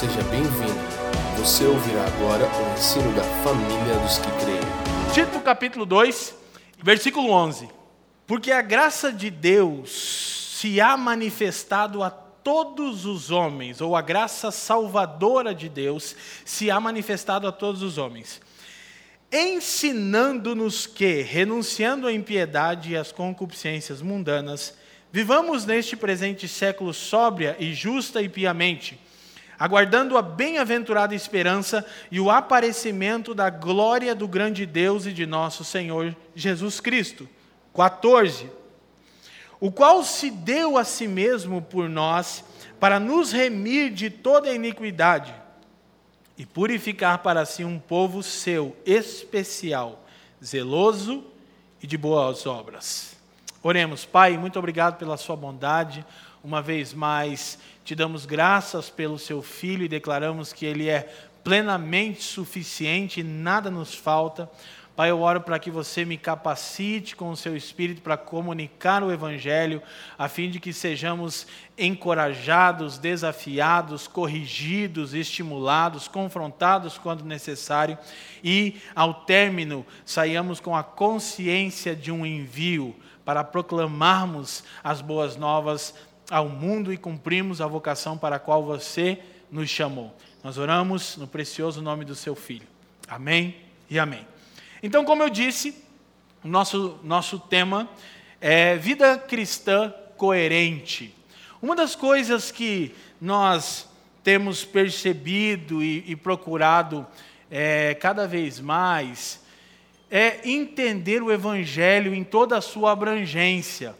Seja bem-vindo. Você ouvirá agora o ensino da família dos que creem. Tito capítulo 2, versículo 11. Porque a graça de Deus se há manifestado a todos os homens, ou a graça salvadora de Deus se há manifestado a todos os homens, ensinando-nos que, renunciando à impiedade e às concupiscências mundanas, vivamos neste presente século sóbria e justa e piamente, aguardando a bem-aventurada esperança e o aparecimento da glória do grande Deus e de nosso Senhor Jesus Cristo. 14. O qual se deu a si mesmo por nós para nos remir de toda a iniquidade e purificar para si um povo seu especial, zeloso e de boas obras. Oremos, Pai, muito obrigado pela sua bondade. Uma vez mais, te damos graças pelo seu filho e declaramos que ele é plenamente suficiente, nada nos falta. Pai, eu oro para que você me capacite com o seu espírito para comunicar o Evangelho, a fim de que sejamos encorajados, desafiados, corrigidos, estimulados, confrontados quando necessário e, ao término, saiamos com a consciência de um envio para proclamarmos as boas novas ao mundo e cumprirmos a vocação para a qual você nos chamou. Nós oramos no precioso nome do seu Filho. Amém e amém. Então, como eu disse, nosso, nosso tema é vida cristã coerente. Uma das coisas que nós temos percebido e, e procurado é, cada vez mais é entender o Evangelho em toda a sua abrangência.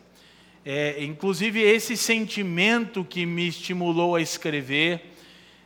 É, inclusive, esse sentimento que me estimulou a escrever,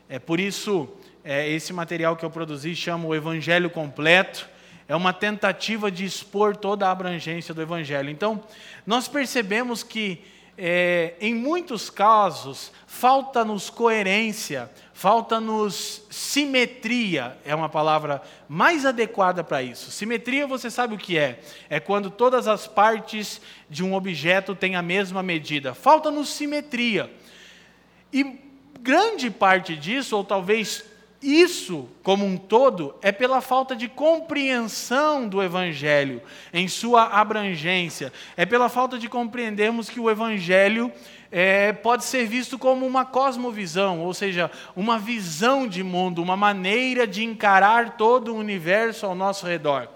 é por isso, é, esse material que eu produzi chama o Evangelho Completo é uma tentativa de expor toda a abrangência do Evangelho. Então, nós percebemos que, é, em muitos casos, falta-nos coerência, falta-nos simetria, é uma palavra mais adequada para isso. Simetria, você sabe o que é? É quando todas as partes de um objeto têm a mesma medida. Falta-nos simetria. E grande parte disso, ou talvez isso, como um todo, é pela falta de compreensão do Evangelho em sua abrangência, é pela falta de compreendermos que o Evangelho é, pode ser visto como uma cosmovisão, ou seja, uma visão de mundo, uma maneira de encarar todo o universo ao nosso redor.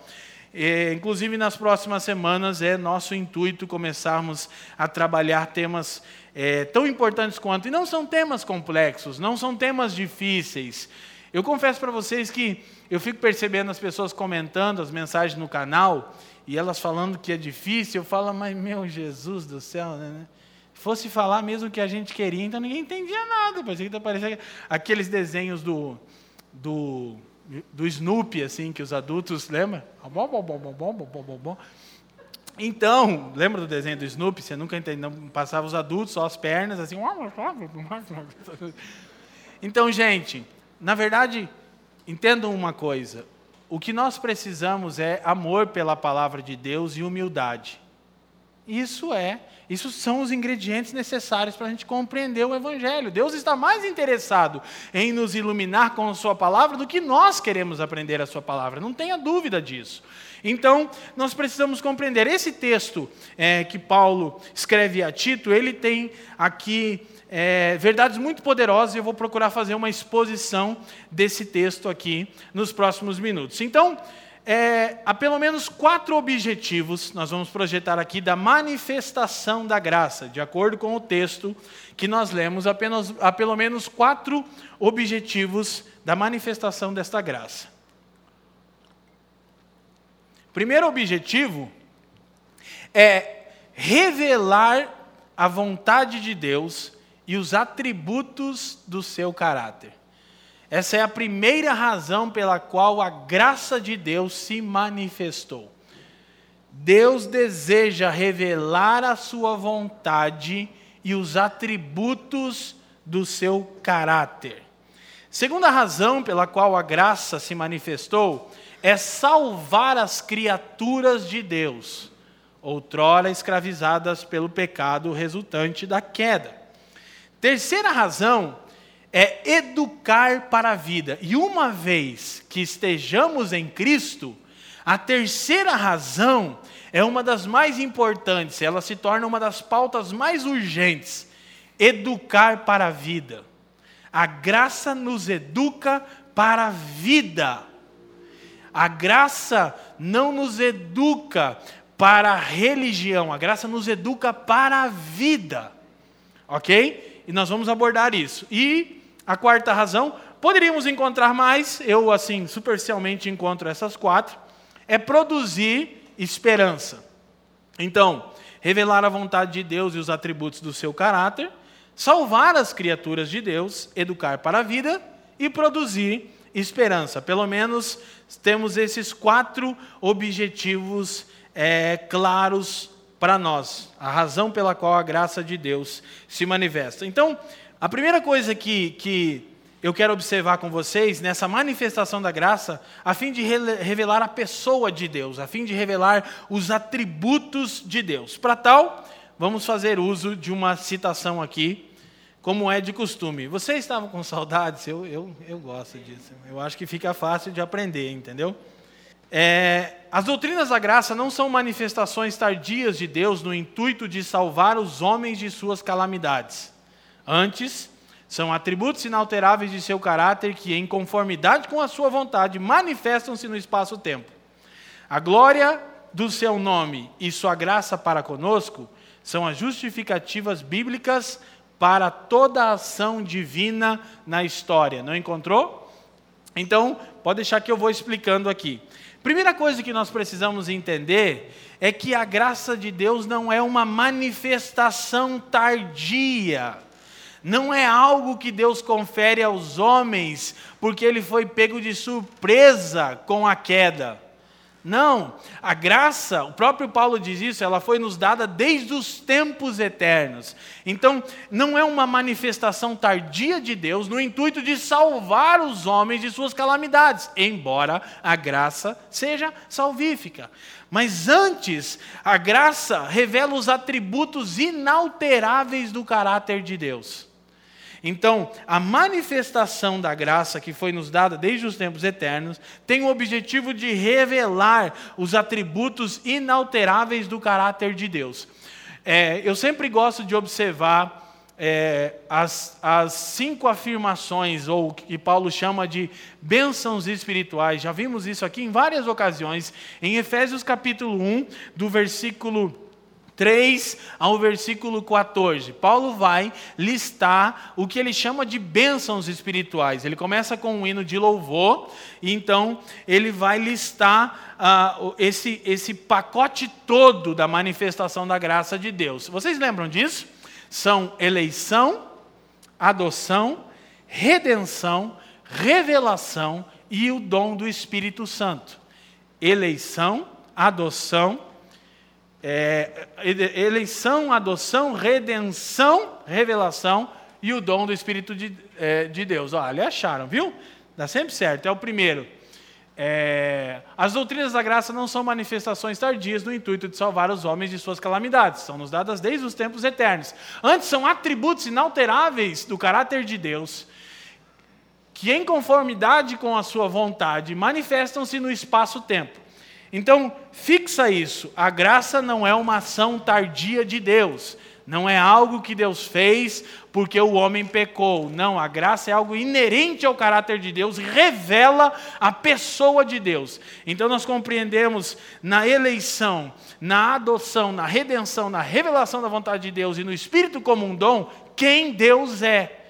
É, inclusive, nas próximas semanas, é nosso intuito começarmos a trabalhar temas é, tão importantes quanto. E não são temas complexos, não são temas difíceis. Eu confesso para vocês que eu fico percebendo as pessoas comentando as mensagens no canal e elas falando que é difícil. Eu falo, mas meu Jesus do céu, né? Fosse falar mesmo que a gente queria, então ninguém entendia nada. Parecia que parecia aqueles desenhos do, do, do Snoopy, assim, que os adultos, lembra? Então, lembra do desenho do Snoopy? Você nunca entendeu, passava os adultos, só as pernas, assim. Então, gente, na verdade, entendam uma coisa: o que nós precisamos é amor pela palavra de Deus e humildade. Isso é, isso são os ingredientes necessários para a gente compreender o Evangelho. Deus está mais interessado em nos iluminar com a Sua palavra do que nós queremos aprender a Sua palavra, não tenha dúvida disso. Então, nós precisamos compreender. Esse texto é, que Paulo escreve a Tito, ele tem aqui é, verdades muito poderosas e eu vou procurar fazer uma exposição desse texto aqui nos próximos minutos. Então, é, há pelo menos quatro objetivos, nós vamos projetar aqui, da manifestação da graça, de acordo com o texto que nós lemos, apenas, há pelo menos quatro objetivos da manifestação desta graça. Primeiro objetivo é revelar a vontade de Deus e os atributos do seu caráter. Essa é a primeira razão pela qual a graça de Deus se manifestou. Deus deseja revelar a sua vontade e os atributos do seu caráter. Segunda razão pela qual a graça se manifestou é salvar as criaturas de Deus, outrora escravizadas pelo pecado resultante da queda. Terceira razão é educar para a vida. E uma vez que estejamos em Cristo, a terceira razão é uma das mais importantes, ela se torna uma das pautas mais urgentes: educar para a vida. A graça nos educa para a vida. A graça não nos educa para a religião, a graça nos educa para a vida. Ok? E nós vamos abordar isso. E a quarta razão, poderíamos encontrar mais, eu assim superficialmente encontro essas quatro, é produzir esperança. Então, revelar a vontade de Deus e os atributos do seu caráter, salvar as criaturas de Deus, educar para a vida e produzir esperança. Pelo menos temos esses quatro objetivos é, claros para nós, a razão pela qual a graça de Deus se manifesta. Então, a primeira coisa que, que eu quero observar com vocês nessa manifestação da graça, a fim de revelar a pessoa de Deus, a fim de revelar os atributos de Deus. Para tal, vamos fazer uso de uma citação aqui como é de costume. Vocês estavam com saudades? Eu, eu, eu gosto disso. Eu acho que fica fácil de aprender, entendeu? É, as doutrinas da graça não são manifestações tardias de Deus no intuito de salvar os homens de suas calamidades. Antes, são atributos inalteráveis de seu caráter que, em conformidade com a sua vontade, manifestam-se no espaço-tempo. A glória do seu nome e sua graça para conosco são as justificativas bíblicas para toda a ação divina na história. Não encontrou? Então, pode deixar que eu vou explicando aqui. Primeira coisa que nós precisamos entender é que a graça de Deus não é uma manifestação tardia. Não é algo que Deus confere aos homens porque ele foi pego de surpresa com a queda. Não, a graça, o próprio Paulo diz isso, ela foi nos dada desde os tempos eternos. Então, não é uma manifestação tardia de Deus no intuito de salvar os homens de suas calamidades, embora a graça seja salvífica. Mas antes, a graça revela os atributos inalteráveis do caráter de Deus. Então, a manifestação da graça que foi nos dada desde os tempos eternos tem o objetivo de revelar os atributos inalteráveis do caráter de Deus. É, eu sempre gosto de observar é, as, as cinco afirmações, ou que Paulo chama de bênçãos espirituais. Já vimos isso aqui em várias ocasiões, em Efésios capítulo 1, do versículo 3 ao versículo 14. Paulo vai listar o que ele chama de bênçãos espirituais. Ele começa com um hino de louvor, e então ele vai listar uh, esse, esse pacote todo da manifestação da graça de Deus. Vocês lembram disso? São eleição, adoção, redenção, revelação e o dom do Espírito Santo. Eleição, adoção, é, eleição, adoção, redenção, revelação e o dom do Espírito de, é, de Deus. Olha, acharam, viu? Dá sempre certo. É o primeiro. É, as doutrinas da graça não são manifestações tardias no intuito de salvar os homens de suas calamidades, são nos dadas desde os tempos eternos. Antes, são atributos inalteráveis do caráter de Deus, que, em conformidade com a sua vontade, manifestam-se no espaço-tempo. Então, fixa isso. A graça não é uma ação tardia de Deus. Não é algo que Deus fez porque o homem pecou. Não, a graça é algo inerente ao caráter de Deus, revela a pessoa de Deus. Então nós compreendemos na eleição, na adoção, na redenção, na revelação da vontade de Deus e no Espírito como um dom, quem Deus é.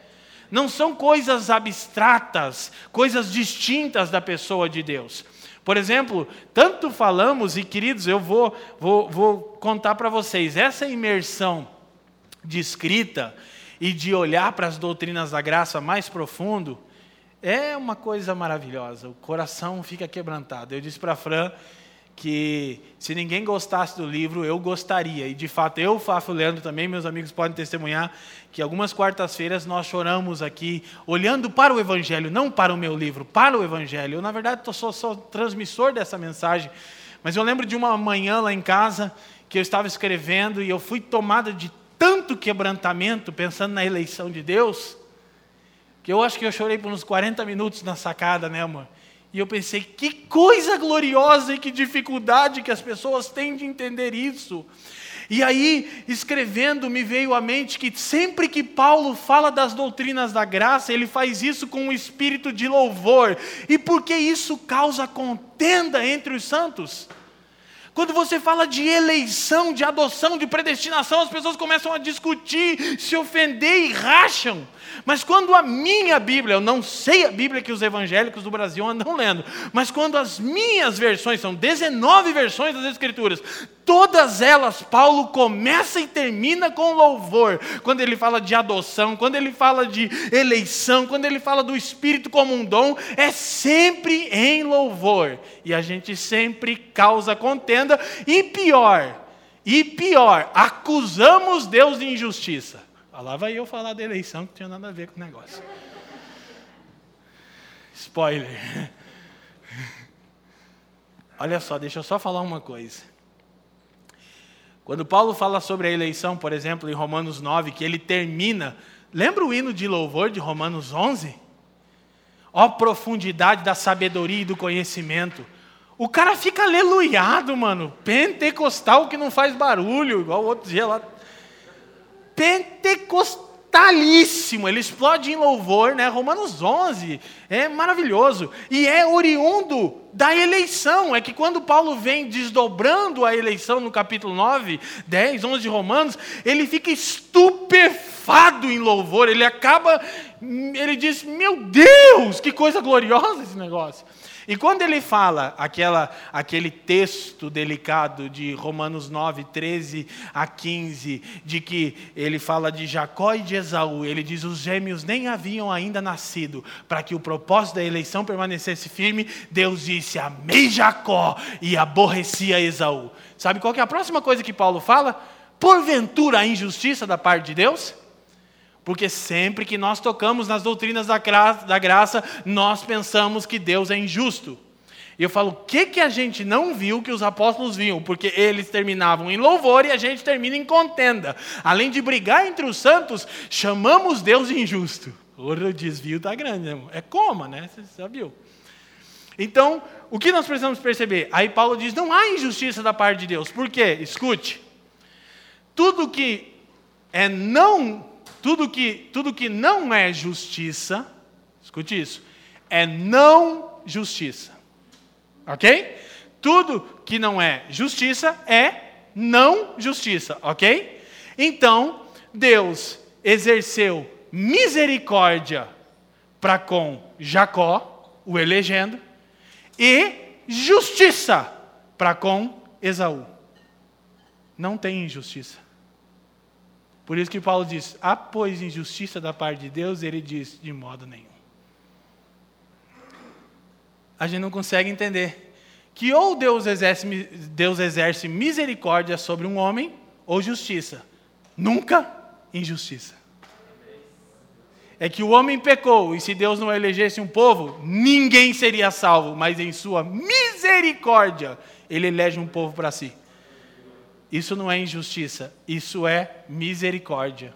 Não são coisas abstratas, coisas distintas da pessoa de Deus. Por exemplo, tanto falamos, e queridos, eu vou, vou, vou contar para vocês, essa imersão de escrita e de olhar para as doutrinas da graça mais profundo é uma coisa maravilhosa. O coração fica quebrantado. Eu disse para a Fran que se ninguém gostasse do livro, eu gostaria. E de fato, eu, Fafo Leandro também, meus amigos podem testemunhar que algumas quartas-feiras nós choramos aqui, olhando para o Evangelho, não para o meu livro, para o Evangelho. Eu, na verdade, sou só transmissor dessa mensagem. Mas eu lembro de uma manhã lá em casa que eu estava escrevendo e eu fui tomada de tanto quebrantamento, pensando na eleição de Deus, Que eu acho que eu chorei por uns 40 minutos na sacada, né, amor? E eu pensei, que coisa gloriosa e que dificuldade que as pessoas têm de entender isso. E aí, escrevendo, me veio à mente que sempre que Paulo fala das doutrinas da graça, ele faz isso com um espírito de louvor. E por que isso causa contenda entre os santos? Quando você fala de eleição, de adoção, de predestinação, as pessoas começam a discutir, se ofender e racham. Mas quando a minha Bíblia, eu não sei a Bíblia que os evangélicos do Brasil andam lendo, mas quando as minhas versões, são 19 versões das Escrituras, todas elas, Paulo começa e termina com louvor. Quando ele fala de adoção, quando ele fala de eleição, quando ele fala do Espírito como um dom, é sempre em louvor. E a gente sempre causa contenda, e pior, e pior, acusamos Deus de injustiça. Lá vai eu falar da eleição que não tinha nada a ver com o negócio. Spoiler. Olha só, deixa eu só falar uma coisa. Quando Paulo fala sobre a eleição, por exemplo, em Romanos 9, que ele termina. Lembra o hino de louvor de Romanos 11? Ó profundidade da sabedoria e do conhecimento. O cara fica aleluiado, mano. Pentecostal que não faz barulho, igual o outro dia lá pentecostalíssimo, ele explode em louvor, né? Romanos 11, é maravilhoso. E é oriundo da eleição. É que quando Paulo vem desdobrando a eleição no capítulo 9, 10, 11 de Romanos, ele fica estupefado em louvor. Ele acaba, ele diz: Meu Deus, que coisa gloriosa esse negócio. E quando ele fala aquela, aquele texto delicado de Romanos 9, 13 a 15, de que ele fala de Jacó e de Esaú, ele diz: os gêmeos nem haviam ainda nascido, para que o propósito da eleição permanecesse firme, Deus disse: Amei Jacó e aborrecia Esaú. Sabe qual é a próxima coisa que Paulo fala? Porventura a injustiça da parte de Deus? Porque sempre que nós tocamos nas doutrinas da graça, da graça, nós pensamos que Deus é injusto. E eu falo, o que, que a gente não viu que os apóstolos viam? Porque eles terminavam em louvor e a gente termina em contenda. Além de brigar entre os santos, chamamos Deus de injusto. O desvio está grande, né? é coma, né? Você viu. Então, o que nós precisamos perceber? Aí Paulo diz: não há injustiça da parte de Deus. Por quê? Escute. Tudo que é não tudo que, tudo que não é justiça, escute isso, é não justiça. Ok? Tudo que não é justiça é não justiça. Ok? Então, Deus exerceu misericórdia para com Jacó, o elegendo, e justiça para com Esaú. Não tem injustiça. Por isso que Paulo diz: há, pois, injustiça da parte de Deus? Ele diz: de modo nenhum. A gente não consegue entender que ou Deus exerce, Deus exerce misericórdia sobre um homem, ou justiça. Nunca injustiça. É que o homem pecou, e se Deus não elegesse um povo, ninguém seria salvo, mas em sua misericórdia, ele elege um povo para si. Isso não é injustiça, isso é misericórdia.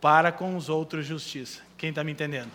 Para com os outros, justiça. Quem está me entendendo?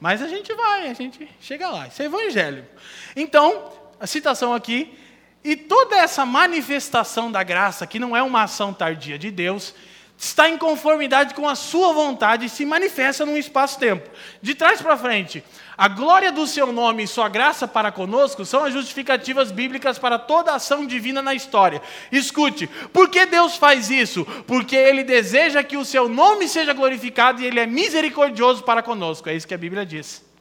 Mas a gente vai, a gente chega lá. Isso é evangelho. Então, a citação aqui. E toda essa manifestação da graça, que não é uma ação tardia de Deus, está em conformidade com a sua vontade e se manifesta num espaço-tempo. De trás para frente, a glória do seu nome e sua graça para conosco são as justificativas bíblicas para toda ação divina na história. Escute, por que Deus faz isso? Porque Ele deseja que o seu nome seja glorificado e Ele é misericordioso para conosco. É isso que a Bíblia diz.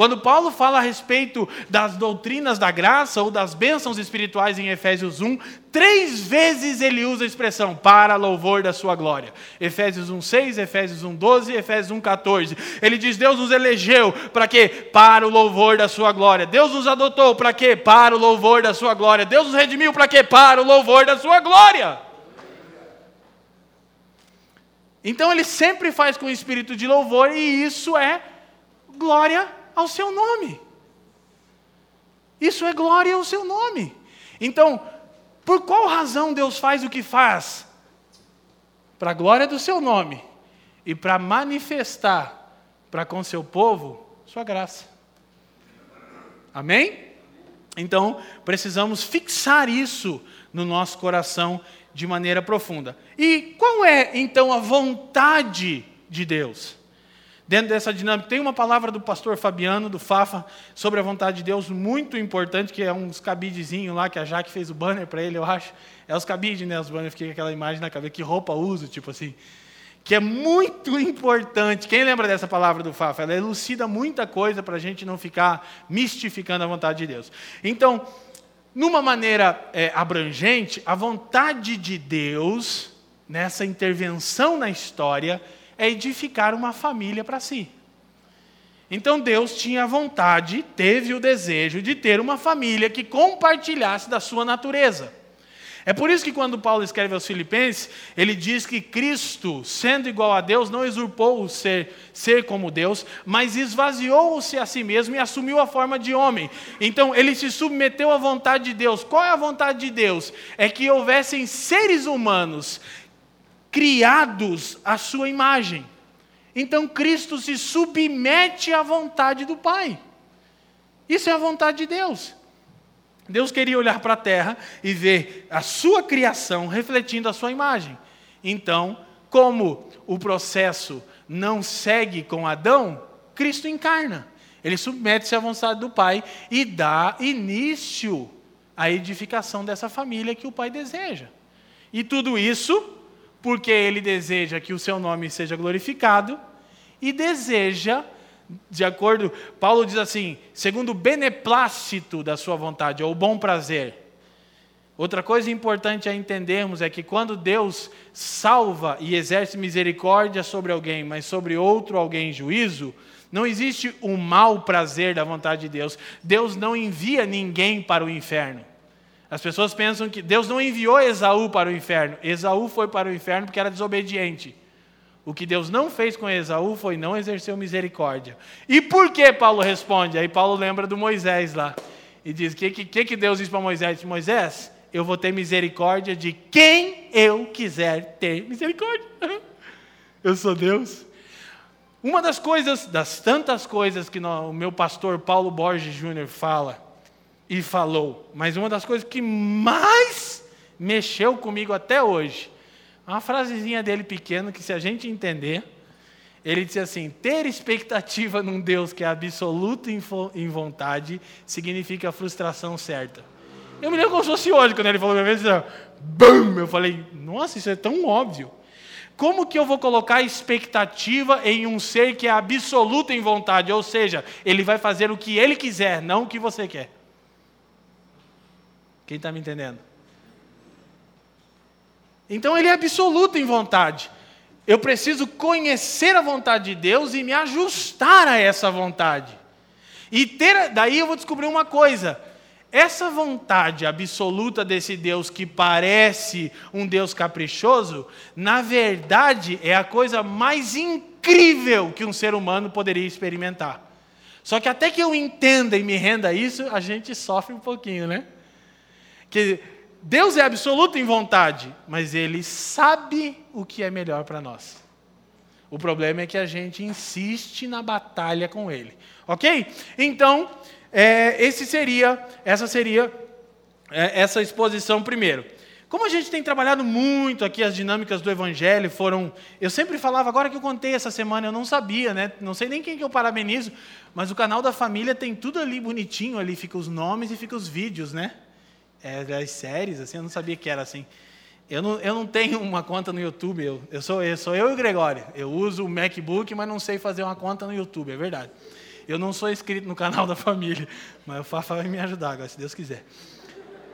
Quando Paulo fala a respeito das doutrinas da graça ou das bênçãos espirituais em Efésios 1, três vezes ele usa a expressão para louvor da sua glória. Efésios 1:6, Efésios 1:12, Efésios 1:14. Ele diz: Deus nos elegeu para quê? Para o louvor da sua glória. Deus nos adotou para quê? Para o louvor da sua glória. Deus nos redimiu para quê? Para o louvor da sua glória. Então ele sempre faz com espírito de louvor e isso é glória ao seu nome. Isso é glória ao seu nome. Então, por qual razão Deus faz o que faz? Para a glória do seu nome e para manifestar para com seu povo sua graça. Amém? Então, precisamos fixar isso no nosso coração de maneira profunda. E qual é, então, a vontade de Deus? Dentro dessa dinâmica, tem uma palavra do pastor Fabiano, do Fafa, sobre a vontade de Deus, muito importante, que é uns cabidezinhos lá, que a Jaque fez o banner para ele, eu acho. É os cabides, né? Os banners, fiquei com aquela imagem na cabeça, que roupa uso, tipo assim. Que é muito importante. Quem lembra dessa palavra do Fafa? Ela elucida muita coisa para a gente não ficar mistificando a vontade de Deus. Então, numa maneira é, abrangente, a vontade de Deus, nessa intervenção na história, é edificar uma família para si. Então Deus tinha vontade, teve o desejo de ter uma família que compartilhasse da sua natureza. É por isso que quando Paulo escreve aos Filipenses, ele diz que Cristo, sendo igual a Deus, não usurpou o ser, ser como Deus, mas esvaziou-se a si mesmo e assumiu a forma de homem. Então ele se submeteu à vontade de Deus. Qual é a vontade de Deus? É que houvessem seres humanos criados à sua imagem. Então Cristo se submete à vontade do Pai. Isso é a vontade de Deus. Deus queria olhar para a terra e ver a sua criação refletindo a sua imagem. Então, como o processo não segue com Adão, Cristo encarna. Ele submete-se à vontade do Pai e dá início à edificação dessa família que o Pai deseja. E tudo isso porque ele deseja que o seu nome seja glorificado e deseja, de acordo, Paulo diz assim, segundo o beneplácito da sua vontade, ou o bom prazer. Outra coisa importante a entendermos é que quando Deus salva e exerce misericórdia sobre alguém, mas sobre outro alguém juízo, não existe o um mau prazer da vontade de Deus. Deus não envia ninguém para o inferno. As pessoas pensam que Deus não enviou Esaú para o inferno. Esaú foi para o inferno porque era desobediente. O que Deus não fez com Esaú foi não exercer misericórdia. E por que Paulo responde? Aí Paulo lembra do Moisés lá. E diz: O que, que, que Deus disse para Moisés? Moisés, eu vou ter misericórdia de quem eu quiser ter misericórdia. Eu sou Deus. Uma das coisas, das tantas coisas que o meu pastor Paulo Borges Júnior fala, e falou. Mas uma das coisas que mais mexeu comigo até hoje, uma frasezinha dele pequena que se a gente entender, ele disse assim: ter expectativa num Deus que é absoluto em vontade significa a frustração certa. Eu me lembro como se fosse hoje, quando ele falou minha vez, BAM! Eu falei, nossa, isso é tão óbvio. Como que eu vou colocar expectativa em um ser que é absoluto em vontade? Ou seja, ele vai fazer o que ele quiser, não o que você quer. Quem está me entendendo? Então ele é absoluto em vontade. Eu preciso conhecer a vontade de Deus e me ajustar a essa vontade. E ter, daí eu vou descobrir uma coisa: essa vontade absoluta desse Deus que parece um Deus caprichoso, na verdade é a coisa mais incrível que um ser humano poderia experimentar. Só que até que eu entenda e me renda isso, a gente sofre um pouquinho, né? Que Deus é absoluto em vontade, mas Ele sabe o que é melhor para nós. O problema é que a gente insiste na batalha com Ele, ok? Então, é, esse seria, essa seria é, essa exposição primeiro. Como a gente tem trabalhado muito aqui as dinâmicas do Evangelho, foram. Eu sempre falava, agora que eu contei essa semana, eu não sabia, né? Não sei nem quem que eu parabenizo, mas o canal da família tem tudo ali bonitinho, ali fica os nomes e fica os vídeos, né? É, as séries, assim, eu não sabia que era assim. Eu não, eu não tenho uma conta no YouTube, eu, eu, sou, eu sou eu e o Gregório. Eu uso o MacBook, mas não sei fazer uma conta no YouTube, é verdade. Eu não sou inscrito no canal da família, mas o Fafa vai me ajudar agora, se Deus quiser.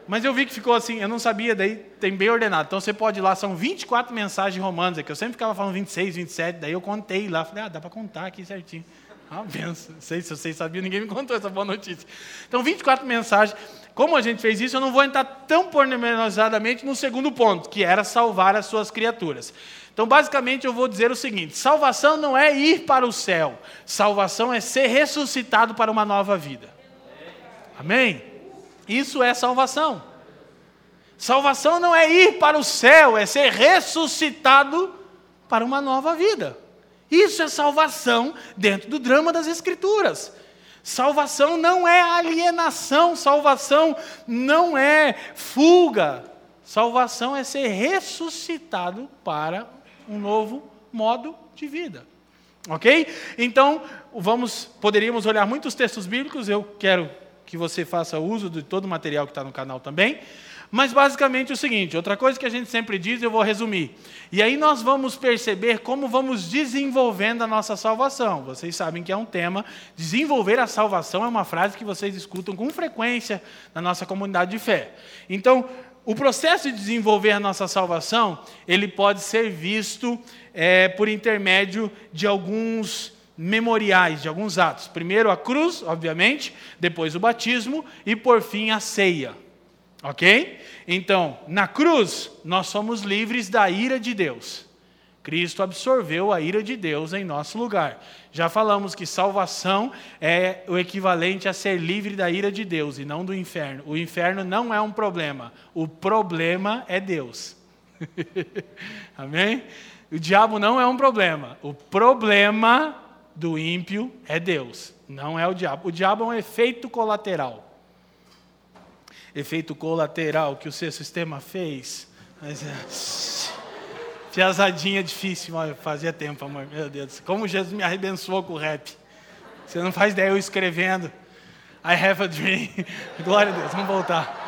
Mas eu vi que ficou assim, eu não sabia, daí tem bem ordenado. Então você pode ir lá, são 24 mensagens romanas, que eu sempre ficava falando 26, 27, daí eu contei lá, falei, ah, dá para contar aqui certinho. Ah, benção. Não sei se vocês sabiam, ninguém me contou essa boa notícia. Então, 24 mensagens. Como a gente fez isso, eu não vou entrar tão pormenorizadamente no segundo ponto, que era salvar as suas criaturas. Então, basicamente, eu vou dizer o seguinte: salvação não é ir para o céu, salvação é ser ressuscitado para uma nova vida. Amém? Isso é salvação. Salvação não é ir para o céu, é ser ressuscitado para uma nova vida. Isso é salvação dentro do drama das Escrituras. Salvação não é alienação, salvação não é fuga. Salvação é ser ressuscitado para um novo modo de vida. Ok? Então, vamos, poderíamos olhar muitos textos bíblicos, eu quero que você faça uso de todo o material que está no canal também. Mas basicamente é o seguinte: outra coisa que a gente sempre diz, eu vou resumir. E aí nós vamos perceber como vamos desenvolvendo a nossa salvação. Vocês sabem que é um tema. Desenvolver a salvação é uma frase que vocês escutam com frequência na nossa comunidade de fé. Então, o processo de desenvolver a nossa salvação, ele pode ser visto é, por intermédio de alguns memoriais, de alguns atos. Primeiro a cruz, obviamente, depois o batismo e por fim a ceia. Ok? Então, na cruz, nós somos livres da ira de Deus. Cristo absorveu a ira de Deus em nosso lugar. Já falamos que salvação é o equivalente a ser livre da ira de Deus e não do inferno. O inferno não é um problema, o problema é Deus. Amém? O diabo não é um problema, o problema do ímpio é Deus, não é o diabo. O diabo é um efeito colateral efeito colateral que o seu sistema fez. Mas é. Piazadinha difícil, fazia tempo, amor. Meu Deus, como Jesus me arrebençoou com o rap. Você não faz ideia eu escrevendo. I have a dream. Glória a Deus, vamos voltar.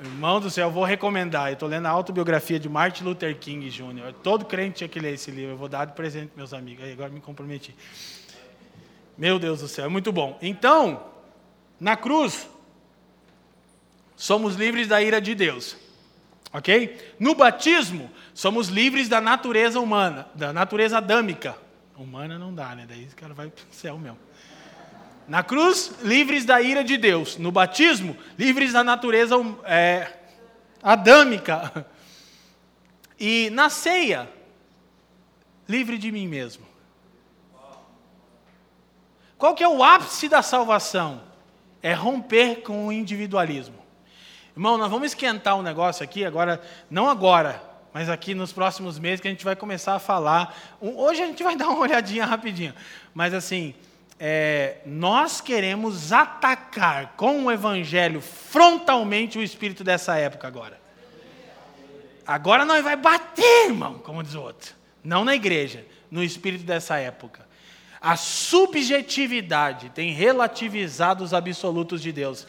Irmão do céu, eu vou recomendar. Eu estou lendo a autobiografia de Martin Luther King Jr. Todo crente tinha que ler esse livro. Eu vou dar de presente meus amigos. Aí, agora me comprometi. Meu Deus do céu, é muito bom. Então, na cruz, somos livres da ira de Deus. Ok? No batismo, somos livres da natureza humana, da natureza adâmica. Humana não dá, né? Daí o cara vai para o céu mesmo. Na cruz, livres da ira de Deus. No batismo, livres da natureza hum, é, adâmica. E na ceia, livre de mim mesmo. Qual que é o ápice da salvação? É romper com o individualismo. Irmão, nós vamos esquentar um negócio aqui agora, não agora, mas aqui nos próximos meses que a gente vai começar a falar. Hoje a gente vai dar uma olhadinha rapidinho, mas assim, é, nós queremos atacar com o Evangelho frontalmente o espírito dessa época agora. Agora nós vai bater, irmão, como diz o outro. Não na igreja, no espírito dessa época. A subjetividade tem relativizado os absolutos de Deus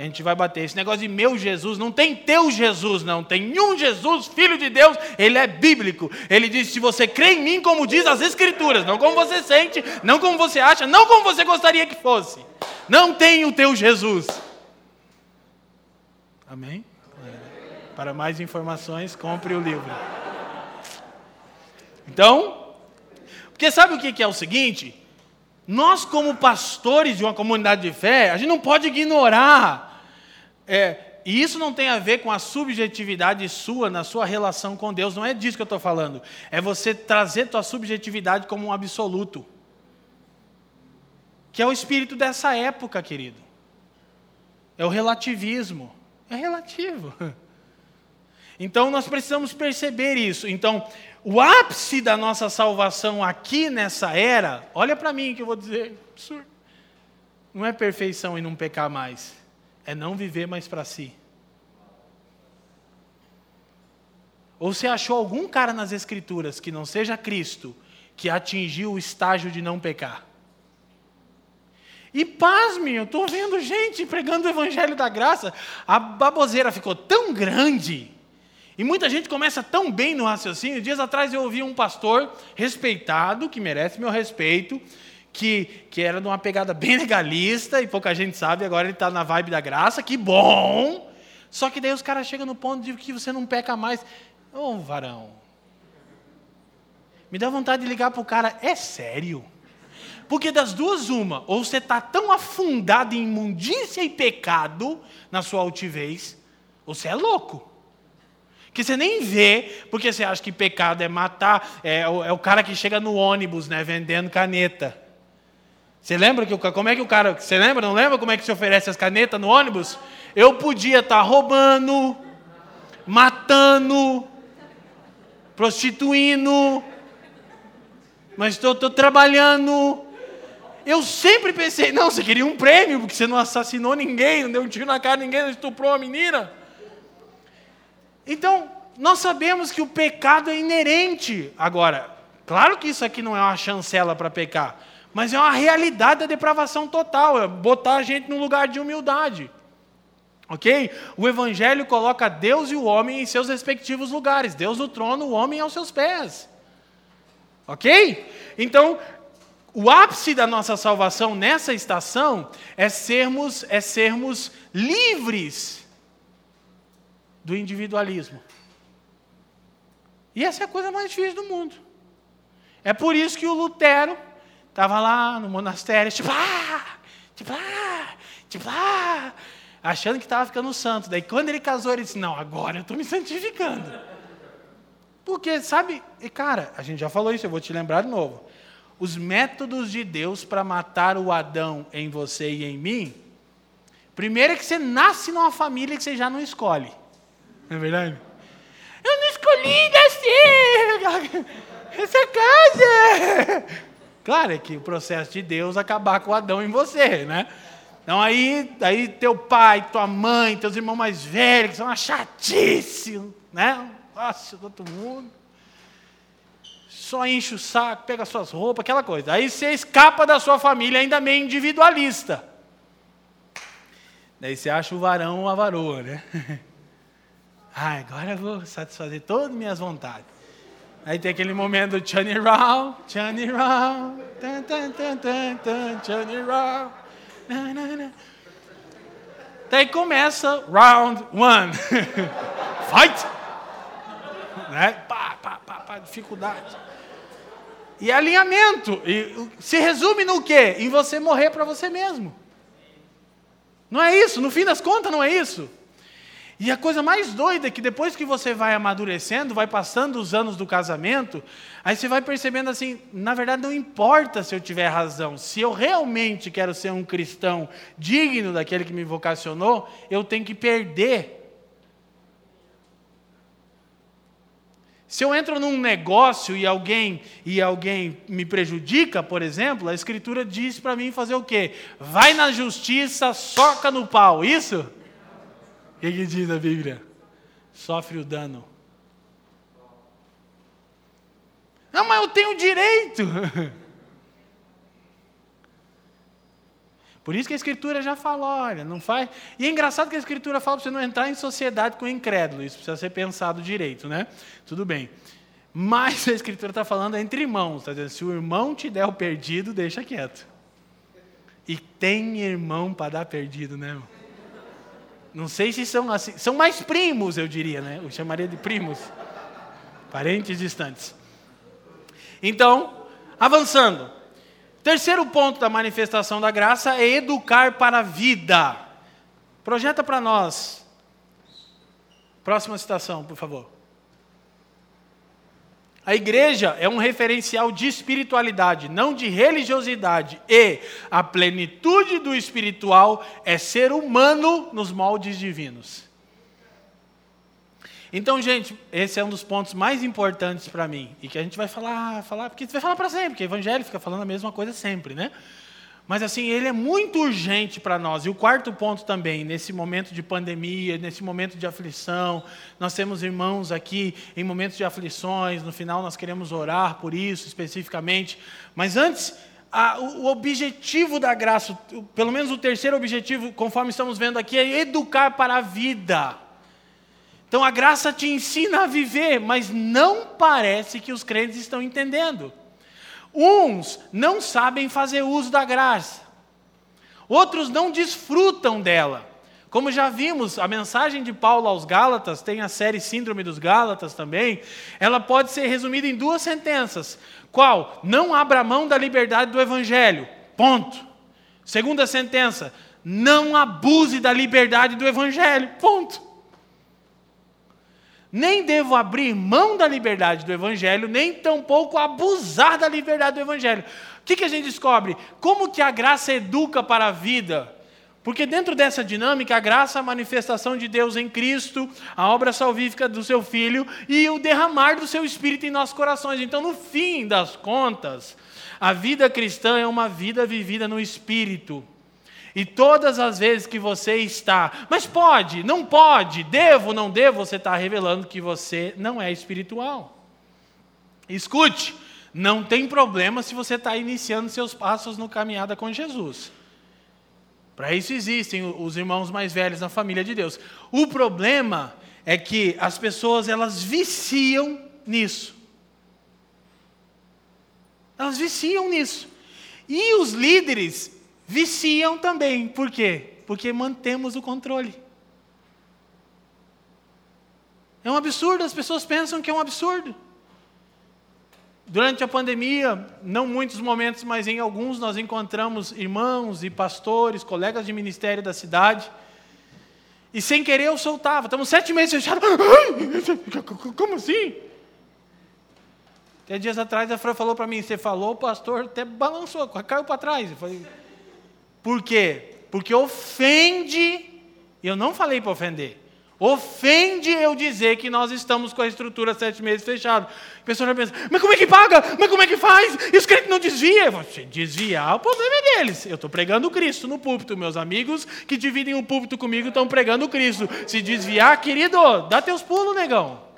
a gente vai bater. Esse negócio de meu Jesus, não tem teu Jesus, não. Tem um Jesus, Filho de Deus, ele é bíblico. Ele diz: se você crê em mim, como diz as Escrituras, não como você sente, não como você acha, não como você gostaria que fosse. Não tem o teu Jesus. Amém? Para mais informações, compre o livro. Então, porque sabe o que é o seguinte? Nós, como pastores de uma comunidade de fé, a gente não pode ignorar é, e isso não tem a ver com a subjetividade sua na sua relação com Deus, não é disso que eu estou falando. É você trazer tua subjetividade como um absoluto. Que é o espírito dessa época, querido. É o relativismo. É relativo. Então nós precisamos perceber isso. Então, o ápice da nossa salvação aqui nessa era, olha para mim que eu vou dizer, absurdo. Não é perfeição e não pecar mais é não viver mais para si. Ou você achou algum cara nas Escrituras que não seja Cristo que atingiu o estágio de não pecar? E pasme, eu estou vendo gente pregando o Evangelho da Graça. A baboseira ficou tão grande. E muita gente começa tão bem no raciocínio. Dias atrás eu ouvi um pastor respeitado, que merece meu respeito, que, que era de uma pegada bem legalista, e pouca gente sabe, agora ele está na vibe da graça, que bom! Só que daí os caras chegam no ponto de que você não peca mais. Ô, oh, varão, me dá vontade de ligar para o cara, é sério? Porque das duas, uma, ou você está tão afundado em imundícia e pecado na sua altivez, ou você é louco. Que você nem vê, porque você acha que pecado é matar, é, é o cara que chega no ônibus, né, vendendo caneta. Você lembra que como é que o cara, você lembra, não lembra como é que se oferece as canetas no ônibus? Eu podia estar tá roubando, matando, prostituindo, Mas estou trabalhando. Eu sempre pensei, não, você queria um prêmio, porque você não assassinou ninguém, não deu um tiro na cara de ninguém, não estuprou a menina. Então, nós sabemos que o pecado é inerente. Agora, claro que isso aqui não é uma chancela para pecar, mas é uma realidade da depravação total, é botar a gente num lugar de humildade. Ok? O Evangelho coloca Deus e o homem em seus respectivos lugares. Deus no trono, o homem aos seus pés. Ok? Então, o ápice da nossa salvação nessa estação é sermos, é sermos livres do individualismo. E essa é a coisa mais difícil do mundo. É por isso que o Lutero estava lá no monastério, tipo, ah, tipo, ah, tipo, ah, achando que estava ficando santo. Daí, quando ele casou, ele disse: Não, agora eu estou me santificando. Porque, sabe, e cara, a gente já falou isso, eu vou te lembrar de novo. Os métodos de Deus para matar o Adão em você e em mim, primeiro é que você nasce numa família que você já não escolhe. Não é verdade? Eu não escolhi nascer essa casa. Claro é que o processo de Deus acabar com Adão em você, né? Então aí, aí teu pai, tua mãe, teus irmãos mais velhos, que são uma chatice, né? Nossa, todo mundo. Só enche o saco, pega suas roupas, aquela coisa. Aí você escapa da sua família ainda meio individualista. Daí você acha o varão ou a varoa, né? Ah, agora eu vou satisfazer todas as minhas vontades. Aí tem aquele momento Chani Rao, Chani Rao, tan, tan, tan, tan, tan, Chani Rao. Daí começa round one. Fight! Né? Pá, pá, pá, pá, dificuldade. E alinhamento. E se resume no quê? Em você morrer para você mesmo. Não é isso? No fim das contas, não é isso? E a coisa mais doida é que depois que você vai amadurecendo, vai passando os anos do casamento, aí você vai percebendo assim: na verdade, não importa se eu tiver razão, se eu realmente quero ser um cristão digno daquele que me vocacionou, eu tenho que perder. Se eu entro num negócio e alguém e alguém me prejudica, por exemplo, a escritura diz para mim fazer o quê? Vai na justiça, soca no pau. Isso? O que, que diz a Bíblia? Sofre o dano. Não, mas eu tenho direito. Por isso que a Escritura já fala, olha, não faz. E é engraçado que a Escritura fala para você não entrar em sociedade com o incrédulo. Isso precisa ser pensado direito, né? Tudo bem. Mas a Escritura está falando entre irmãos. Está dizendo, se o irmão te der o perdido, deixa quieto. E tem irmão para dar perdido, né? Irmão? Não sei se são assim. São mais primos, eu diria, né? Eu chamaria de primos. Parentes distantes. Então, avançando. Terceiro ponto da manifestação da graça é educar para a vida. Projeta para nós. Próxima citação, por favor. A igreja é um referencial de espiritualidade, não de religiosidade. E a plenitude do espiritual é ser humano nos moldes divinos. Então, gente, esse é um dos pontos mais importantes para mim. E que a gente vai falar, falar porque vai falar para sempre, porque o evangelho fica falando a mesma coisa sempre, né? Mas assim, ele é muito urgente para nós. E o quarto ponto também, nesse momento de pandemia, nesse momento de aflição, nós temos irmãos aqui em momentos de aflições, no final nós queremos orar por isso especificamente. Mas antes, a, o objetivo da graça, pelo menos o terceiro objetivo, conforme estamos vendo aqui, é educar para a vida. Então a graça te ensina a viver, mas não parece que os crentes estão entendendo. Uns não sabem fazer uso da graça, outros não desfrutam dela. Como já vimos, a mensagem de Paulo aos Gálatas, tem a série Síndrome dos Gálatas também, ela pode ser resumida em duas sentenças. Qual? Não abra mão da liberdade do Evangelho. Ponto. Segunda sentença, não abuse da liberdade do Evangelho. Ponto nem devo abrir mão da liberdade do Evangelho, nem tampouco abusar da liberdade do Evangelho. O que, que a gente descobre? Como que a graça educa para a vida? Porque dentro dessa dinâmica, a graça, a manifestação de Deus em Cristo, a obra salvífica do seu Filho e o derramar do seu Espírito em nossos corações. Então, no fim das contas, a vida cristã é uma vida vivida no Espírito. E todas as vezes que você está, mas pode, não pode, devo, não devo, você está revelando que você não é espiritual. Escute, não tem problema se você está iniciando seus passos no caminhada com Jesus. Para isso existem os irmãos mais velhos na família de Deus. O problema é que as pessoas elas viciam nisso. Elas viciam nisso. E os líderes viciam também. Por quê? Porque mantemos o controle. É um absurdo, as pessoas pensam que é um absurdo. Durante a pandemia, não muitos momentos, mas em alguns, nós encontramos irmãos e pastores, colegas de ministério da cidade. E sem querer eu soltava. Estamos sete meses fechados. Como assim? Até dias atrás a Fran falou para mim: Você falou, pastor até balançou, caiu para trás. Eu falei: Por quê? Porque ofende. Eu não falei para ofender. Ofende eu dizer que nós estamos com a estrutura sete meses fechado. A pessoa já pensa, mas como é que paga? Mas como é que faz? E os crentes não desviam? Desviar, o problema é deles. Eu estou pregando Cristo no púlpito. Meus amigos que dividem o púlpito comigo estão pregando Cristo. Se desviar, querido, dá teus pulos, negão.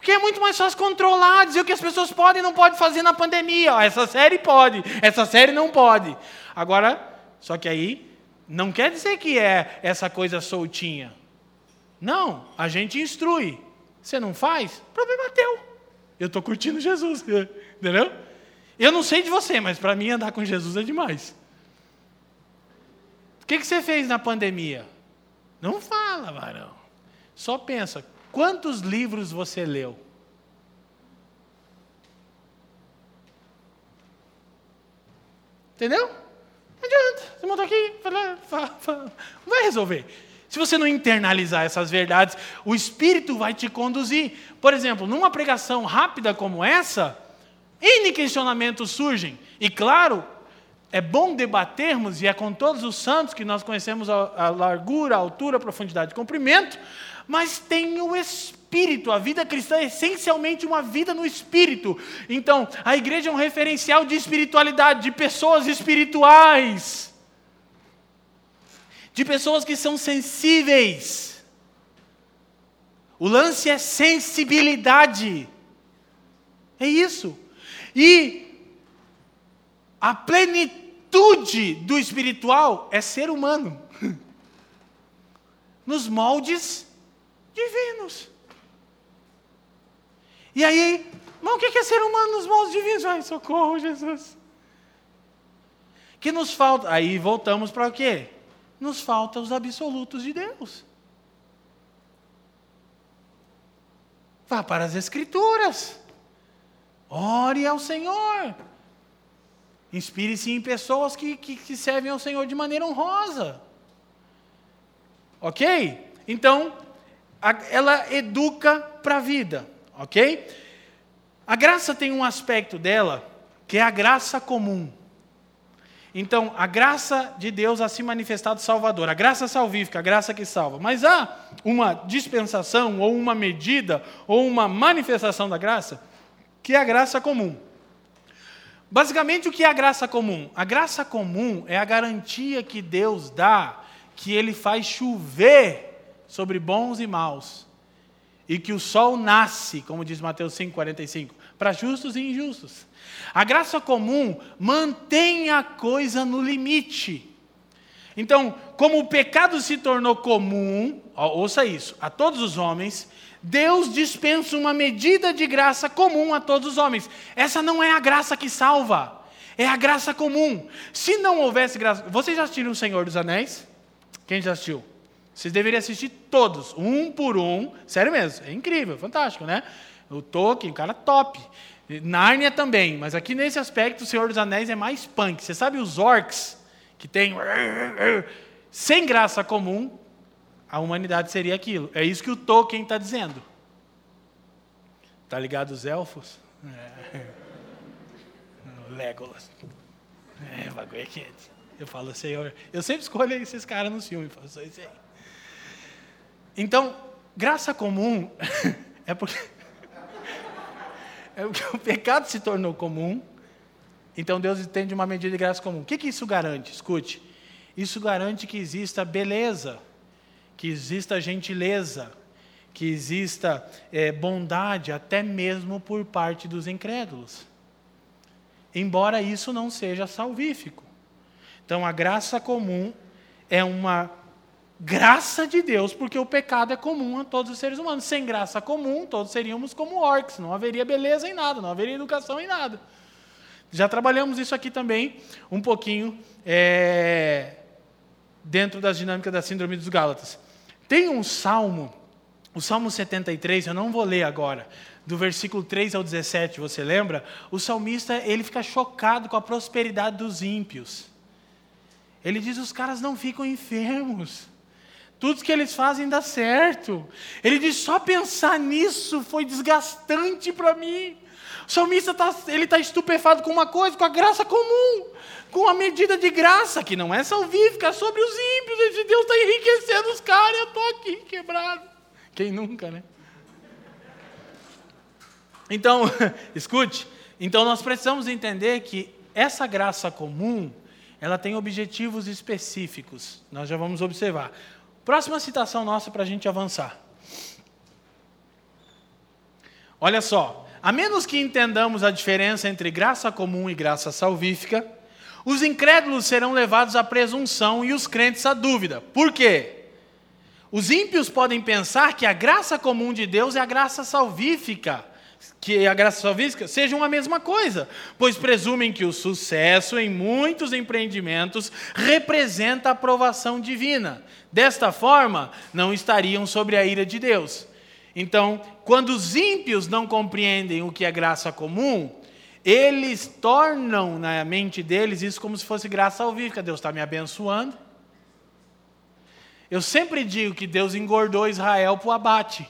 Porque é muito mais fácil controlar, dizer o que as pessoas podem e não podem fazer na pandemia. essa série pode, essa série não pode. Agora, só que aí não quer dizer que é essa coisa soltinha. Não, a gente instrui. Você não faz? Problema teu. Eu estou curtindo Jesus, entendeu? Eu não sei de você, mas para mim andar com Jesus é demais. O que, que você fez na pandemia? Não fala, varão. Só pensa, quantos livros você leu? Entendeu? Não adianta. Você monta aqui, vai resolver. Se você não internalizar essas verdades, o Espírito vai te conduzir. Por exemplo, numa pregação rápida como essa, N questionamentos surgem. E claro, é bom debatermos, e é com todos os santos que nós conhecemos a, a largura, a altura, a profundidade e comprimento, mas tem o Espírito. A vida cristã é essencialmente uma vida no Espírito. Então, a igreja é um referencial de espiritualidade, de pessoas espirituais, de pessoas que são sensíveis. O lance é sensibilidade. É isso. E a plenitude do espiritual é ser humano. Nos moldes divinos. E aí, mas o que é ser humano nos moldes divinos? Ai, socorro, Jesus. Que nos falta, aí voltamos para o quê? Nos falta os absolutos de Deus. Vá para as Escrituras. Ore ao Senhor. Inspire-se em pessoas que, que, que servem ao Senhor de maneira honrosa. Ok? Então, ela educa para a vida, ok? A graça tem um aspecto dela que é a graça comum. Então, a graça de Deus a se manifestado salvador, a graça salvífica, a graça que salva. Mas há uma dispensação, ou uma medida, ou uma manifestação da graça, que é a graça comum. Basicamente, o que é a graça comum? A graça comum é a garantia que Deus dá que Ele faz chover sobre bons e maus, e que o sol nasce, como diz Mateus 5,45, para justos e injustos. A graça comum mantém a coisa no limite. Então, como o pecado se tornou comum, ouça isso, a todos os homens, Deus dispensa uma medida de graça comum a todos os homens. Essa não é a graça que salva, é a graça comum. Se não houvesse graça. Vocês já assistiram O Senhor dos Anéis? Quem já assistiu? Vocês deveriam assistir todos, um por um. Sério mesmo, é incrível, fantástico, né? O Tolkien, cara top. Nárnia também, mas aqui nesse aspecto o Senhor dos Anéis é mais punk. Você sabe os orcs que tem sem graça comum, a humanidade seria aquilo. É isso que o Tolkien está dizendo. Tá ligado os elfos? É. Legolas. É, bagulho é quente. Eu falo, Senhor, eu sempre escolho esses caras no filme, falo, só isso aí. Então, graça comum é porque, é porque o pecado se tornou comum, então Deus entende uma medida de graça comum. O que, que isso garante? Escute, isso garante que exista beleza, que exista gentileza, que exista é, bondade, até mesmo por parte dos incrédulos. Embora isso não seja salvífico. Então, a graça comum é uma graça de Deus, porque o pecado é comum a todos os seres humanos. Sem graça comum, todos seríamos como orcs, não haveria beleza em nada, não haveria educação em nada. Já trabalhamos isso aqui também um pouquinho é, dentro das dinâmicas da Síndrome dos Gálatas. Tem um salmo o Salmo 73, eu não vou ler agora, do versículo 3 ao 17, você lembra? O salmista, ele fica chocado com a prosperidade dos ímpios. Ele diz: os caras não ficam enfermos. Tudo que eles fazem dá certo. Ele diz: só pensar nisso foi desgastante para mim. O salmista está ele tá estupefado com uma coisa, com a graça comum, com a medida de graça, que não é salvífica, é sobre os ímpios. Esse Deus está enriquecendo os caras eu estou aqui quebrado. Quem nunca, né? Então, escute, então nós precisamos entender que essa graça comum, ela tem objetivos específicos. Nós já vamos observar. Próxima citação nossa para a gente avançar. Olha só, a menos que entendamos a diferença entre graça comum e graça salvífica, os incrédulos serão levados à presunção e os crentes à dúvida. Por quê? Os ímpios podem pensar que a graça comum de Deus é a graça salvífica, que a graça salvífica sejam a mesma coisa, pois presumem que o sucesso em muitos empreendimentos representa a aprovação divina. Desta forma, não estariam sobre a ira de Deus. Então, quando os ímpios não compreendem o que é graça comum, eles tornam na mente deles isso como se fosse graça salvífica. Deus está me abençoando eu sempre digo que Deus engordou Israel para o abate.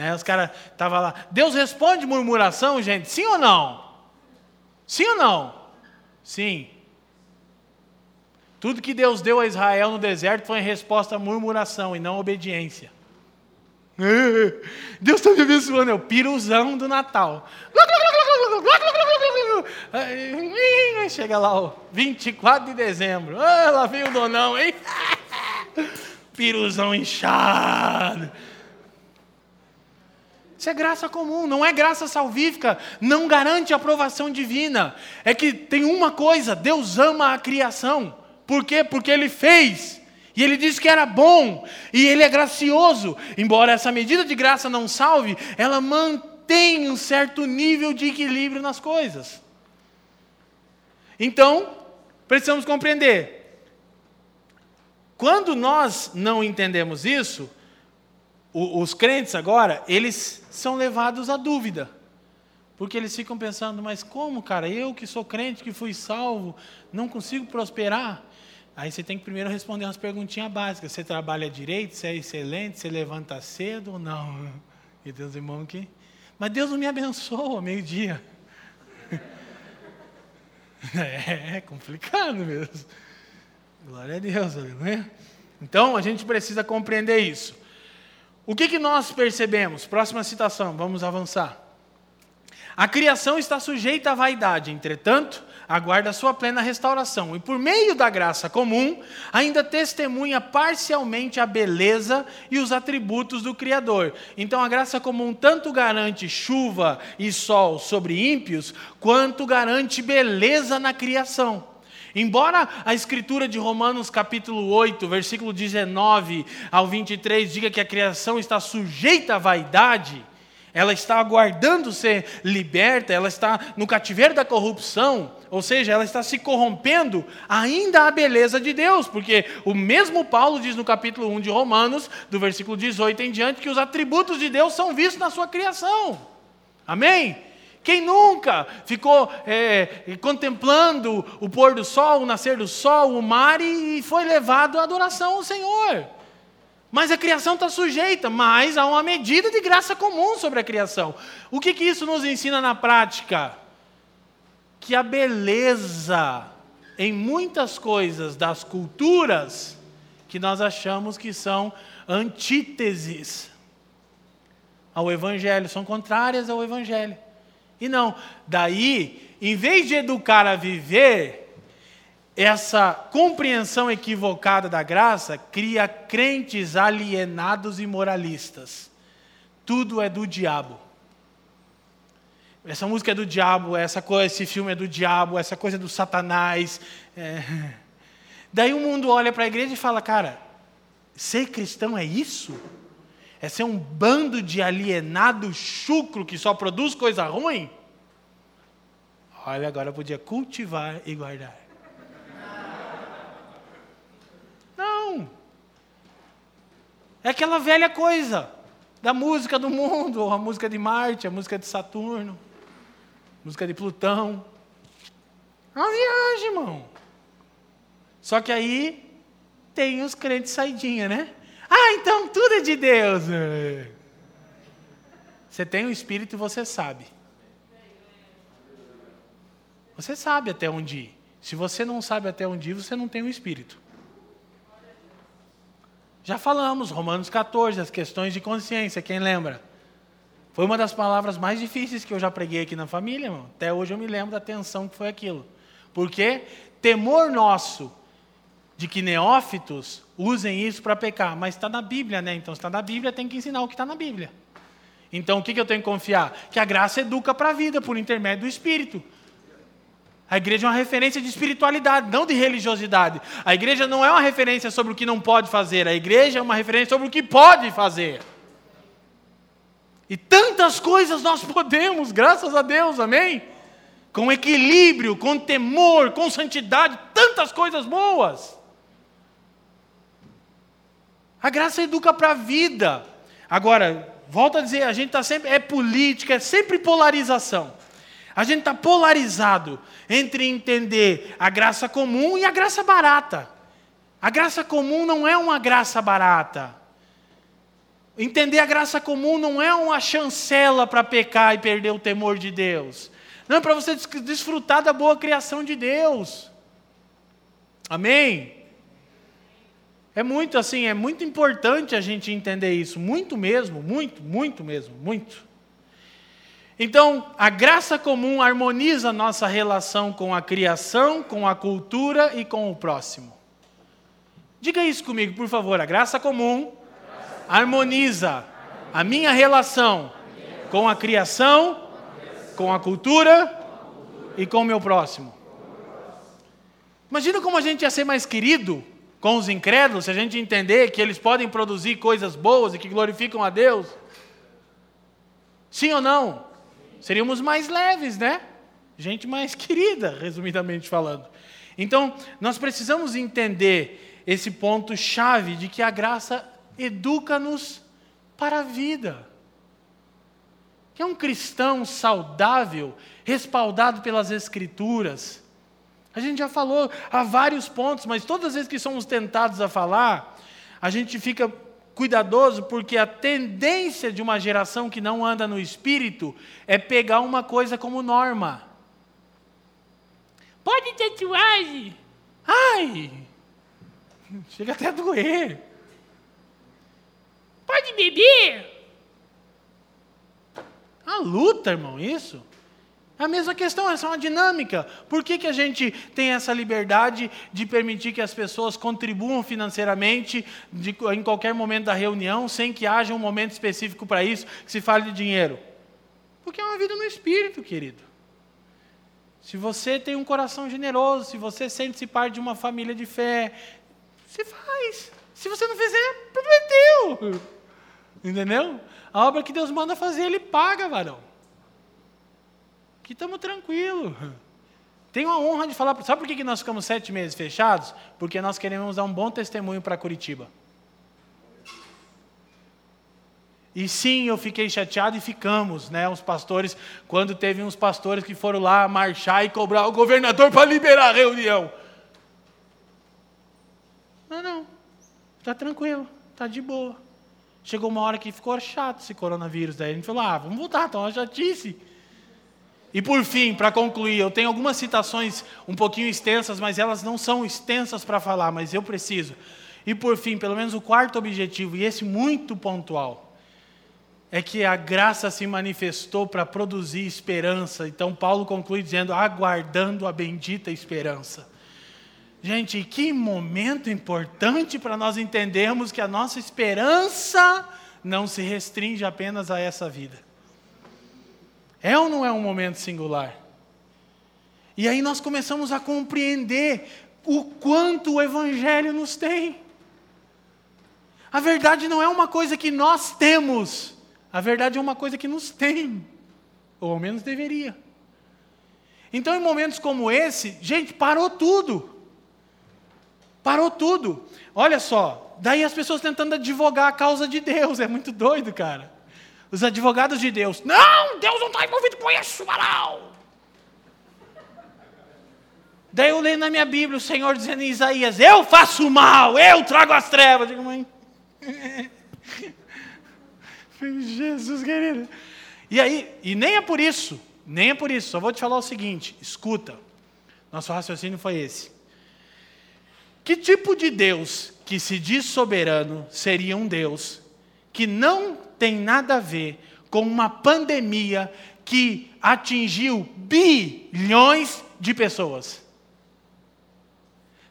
Né? Os caras estavam lá. Deus responde murmuração, gente? Sim ou não? Sim ou não? Sim. Tudo que Deus deu a Israel no deserto foi em resposta à murmuração e não obediência. Deus está me abençoando, é o piruzão do Natal. Chega lá, ó, 24 de dezembro. Ah, lá vem o donão, hein? Piruzão inchado. Isso é graça comum, não é graça salvífica, não garante aprovação divina. É que tem uma coisa: Deus ama a criação. Por quê? Porque Ele fez. E Ele disse que era bom. E Ele é gracioso. Embora essa medida de graça não salve, ela mantém um certo nível de equilíbrio nas coisas. Então, precisamos compreender: quando nós não entendemos isso, os crentes agora, eles são levados à dúvida. Porque eles ficam pensando, mas como, cara, eu que sou crente, que fui salvo, não consigo prosperar? Aí você tem que primeiro responder umas perguntinhas básicas. Você trabalha direito, você é excelente, você levanta cedo ou não? E Deus, irmão, que. Mas Deus não me abençoa meio-dia. É complicado mesmo. Glória a Deus, aleluia. Então a gente precisa compreender isso. O que, que nós percebemos? Próxima citação, vamos avançar. A criação está sujeita à vaidade, entretanto, aguarda sua plena restauração e, por meio da graça comum, ainda testemunha parcialmente a beleza e os atributos do Criador. Então, a graça comum tanto garante chuva e sol sobre ímpios, quanto garante beleza na criação. Embora a escritura de Romanos capítulo 8, versículo 19 ao 23 diga que a criação está sujeita à vaidade, ela está aguardando ser liberta, ela está no cativeiro da corrupção, ou seja, ela está se corrompendo, ainda a beleza de Deus, porque o mesmo Paulo diz no capítulo 1 de Romanos, do versículo 18 em diante, que os atributos de Deus são vistos na sua criação. Amém? Quem nunca ficou é, contemplando o pôr do sol, o nascer do sol, o mar e foi levado à adoração ao Senhor? Mas a criação está sujeita, mas há uma medida de graça comum sobre a criação. O que, que isso nos ensina na prática? Que a beleza em muitas coisas das culturas que nós achamos que são antíteses ao Evangelho, são contrárias ao Evangelho. E não, daí, em vez de educar a viver, essa compreensão equivocada da graça cria crentes alienados e moralistas. Tudo é do diabo. Essa música é do diabo, essa coisa, esse filme é do diabo, essa coisa é do Satanás. É... Daí o mundo olha para a igreja e fala, cara, ser cristão é isso? É ser um bando de alienado chucro que só produz coisa ruim? Olha, agora podia cultivar e guardar. Não. É aquela velha coisa da música do mundo, a música de Marte, a música de Saturno, música de Plutão. É uma viagem, irmão. Só que aí tem os crentes saidinha, né? Ah, então tudo é de Deus. Você tem o Espírito e você sabe. Você sabe até onde ir. Se você não sabe até onde ir, você não tem o Espírito. Já falamos, Romanos 14, as questões de consciência, quem lembra? Foi uma das palavras mais difíceis que eu já preguei aqui na família, irmão. Até hoje eu me lembro da tensão que foi aquilo. Porque temor nosso de que neófitos usem isso para pecar, mas está na Bíblia, né? Então, se está na Bíblia, tem que ensinar o que está na Bíblia. Então, o que, que eu tenho que confiar? Que a graça educa para a vida, por intermédio do Espírito. A igreja é uma referência de espiritualidade, não de religiosidade. A igreja não é uma referência sobre o que não pode fazer, a igreja é uma referência sobre o que pode fazer. E tantas coisas nós podemos, graças a Deus, amém? Com equilíbrio, com temor, com santidade, tantas coisas boas. A graça educa para a vida. Agora, volta a dizer, a gente está sempre, é política, é sempre polarização. A gente está polarizado entre entender a graça comum e a graça barata. A graça comum não é uma graça barata. Entender a graça comum não é uma chancela para pecar e perder o temor de Deus. Não é para você desfrutar da boa criação de Deus. Amém? É muito assim, é muito importante a gente entender isso, muito mesmo, muito, muito mesmo, muito. Então, a graça comum harmoniza nossa relação com a criação, com a cultura e com o próximo. Diga isso comigo, por favor. A graça comum harmoniza a minha relação com a criação, com a cultura e com o meu próximo. Imagina como a gente ia ser mais querido com os incrédulos se a gente entender que eles podem produzir coisas boas e que glorificam a Deus. Sim ou não? Seríamos mais leves, né? Gente mais querida, resumidamente falando. Então, nós precisamos entender esse ponto chave de que a graça educa-nos para a vida. Que é um cristão saudável, respaldado pelas Escrituras. A gente já falou há vários pontos, mas todas as vezes que somos tentados a falar, a gente fica cuidadoso, porque a tendência de uma geração que não anda no espírito é pegar uma coisa como norma. Pode tatuagem? Ai! Chega até a doer. Pode beber? A luta, irmão, isso. A mesma questão, é uma dinâmica. Por que, que a gente tem essa liberdade de permitir que as pessoas contribuam financeiramente de, em qualquer momento da reunião, sem que haja um momento específico para isso, que se fale de dinheiro? Porque é uma vida no espírito, querido. Se você tem um coração generoso, se você sente-se parte de uma família de fé, você faz. Se você não fizer, problema é teu. Entendeu? A obra que Deus manda fazer, Ele paga, varão. Aqui estamos tranquilos. Tenho a honra de falar. Sabe por que nós ficamos sete meses fechados? Porque nós queremos dar um bom testemunho para Curitiba. E sim, eu fiquei chateado e ficamos, né? Os pastores, quando teve uns pastores que foram lá marchar e cobrar o governador para liberar a reunião. Não, não. Está tranquilo, está de boa. Chegou uma hora que ficou chato esse coronavírus. Daí a gente falou: ah, vamos voltar, então uma chatice. E por fim, para concluir, eu tenho algumas citações um pouquinho extensas, mas elas não são extensas para falar, mas eu preciso. E por fim, pelo menos o quarto objetivo, e esse muito pontual, é que a graça se manifestou para produzir esperança. Então Paulo conclui dizendo: aguardando a bendita esperança. Gente, que momento importante para nós entendermos que a nossa esperança não se restringe apenas a essa vida. É ou não é um momento singular? E aí nós começamos a compreender o quanto o Evangelho nos tem. A verdade não é uma coisa que nós temos, a verdade é uma coisa que nos tem, ou ao menos deveria. Então, em momentos como esse, gente, parou tudo. Parou tudo. Olha só, daí as pessoas tentando advogar a causa de Deus, é muito doido, cara. Os advogados de Deus, não, Deus não está envolvido com isso, Baral. Daí eu leio na minha Bíblia o Senhor dizendo em Isaías: Eu faço mal, eu trago as trevas. Eu digo, mãe. Jesus querido. E aí, e nem é por isso, nem é por isso, só vou te falar o seguinte: escuta, nosso raciocínio foi esse. Que tipo de Deus que se diz soberano seria um Deus que não tem nada a ver com uma pandemia que atingiu bilhões de pessoas?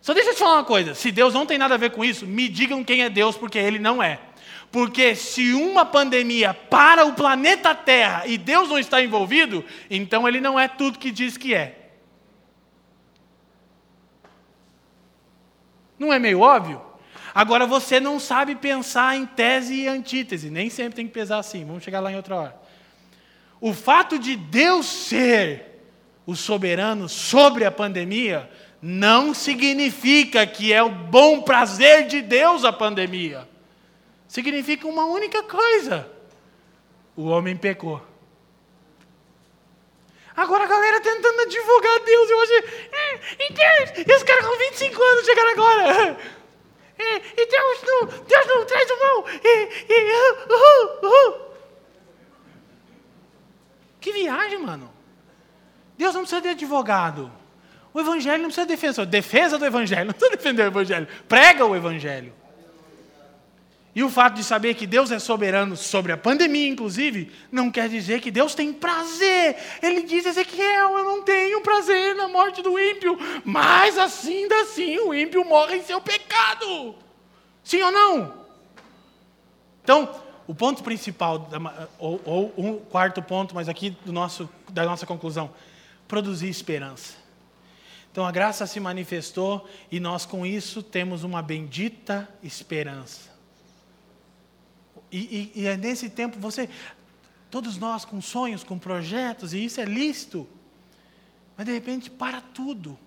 Só deixa eu te falar uma coisa: se Deus não tem nada a ver com isso, me digam quem é Deus, porque Ele não é. Porque se uma pandemia para o planeta Terra e Deus não está envolvido, então Ele não é tudo que diz que é. Não é meio óbvio? Agora você não sabe pensar em tese e antítese, nem sempre tem que pesar assim, vamos chegar lá em outra hora. O fato de Deus ser o soberano sobre a pandemia não significa que é o bom prazer de Deus a pandemia. Significa uma única coisa: o homem pecou. Agora a galera tentando advogar Deus. Eu achei, é, Deus, e os caras com 25 anos chegaram agora. É, e Deus não, Deus não traz o mal. E, e, uh, uh, uh. Que viagem, mano. Deus não precisa de advogado. O Evangelho não precisa de defesa. Defesa do Evangelho. Não precisa defender o Evangelho. Prega o Evangelho. E o fato de saber que Deus é soberano sobre a pandemia, inclusive, não quer dizer que Deus tem prazer. Ele diz, Ezequiel, eu não tenho prazer na morte do ímpio, mas assim, assim, o ímpio morre em seu pecado. Sim ou não? Então, o ponto principal, ou, ou um quarto ponto, mas aqui do nosso, da nossa conclusão, produzir esperança. Então a graça se manifestou e nós com isso temos uma bendita esperança. E, e, e é nesse tempo você, todos nós com sonhos, com projetos, e isso é lícito, mas de repente para tudo.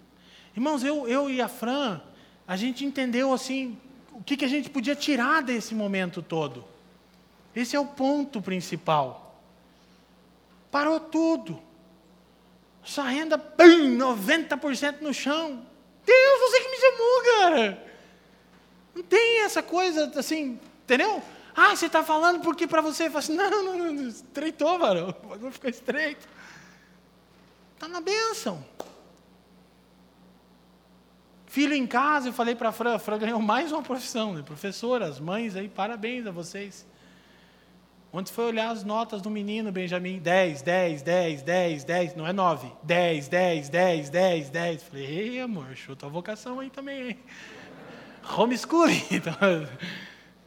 Irmãos, eu, eu e a Fran, a gente entendeu assim, o que, que a gente podia tirar desse momento todo. Esse é o ponto principal. Parou tudo. Sua renda, pum, 90% no chão. Deus, você que me chamou, cara. Não tem essa coisa assim, entendeu? Ah, você está falando porque para você, fala assim, não, não, não, estreitou, varão, o bagulho ficou estreito. Está na bênção. Filho em casa, eu falei para a Fran, a Fran ganhou mais uma profissão, né? professora, as mães aí, parabéns a vocês. Ontem foi olhar as notas do menino Benjamin, 10, 10, 10, 10, 10, não é 9, 10, 10, 10, 10, 10. Falei, ei amor, chuta a vocação aí também, hein? Homeschooling. Então,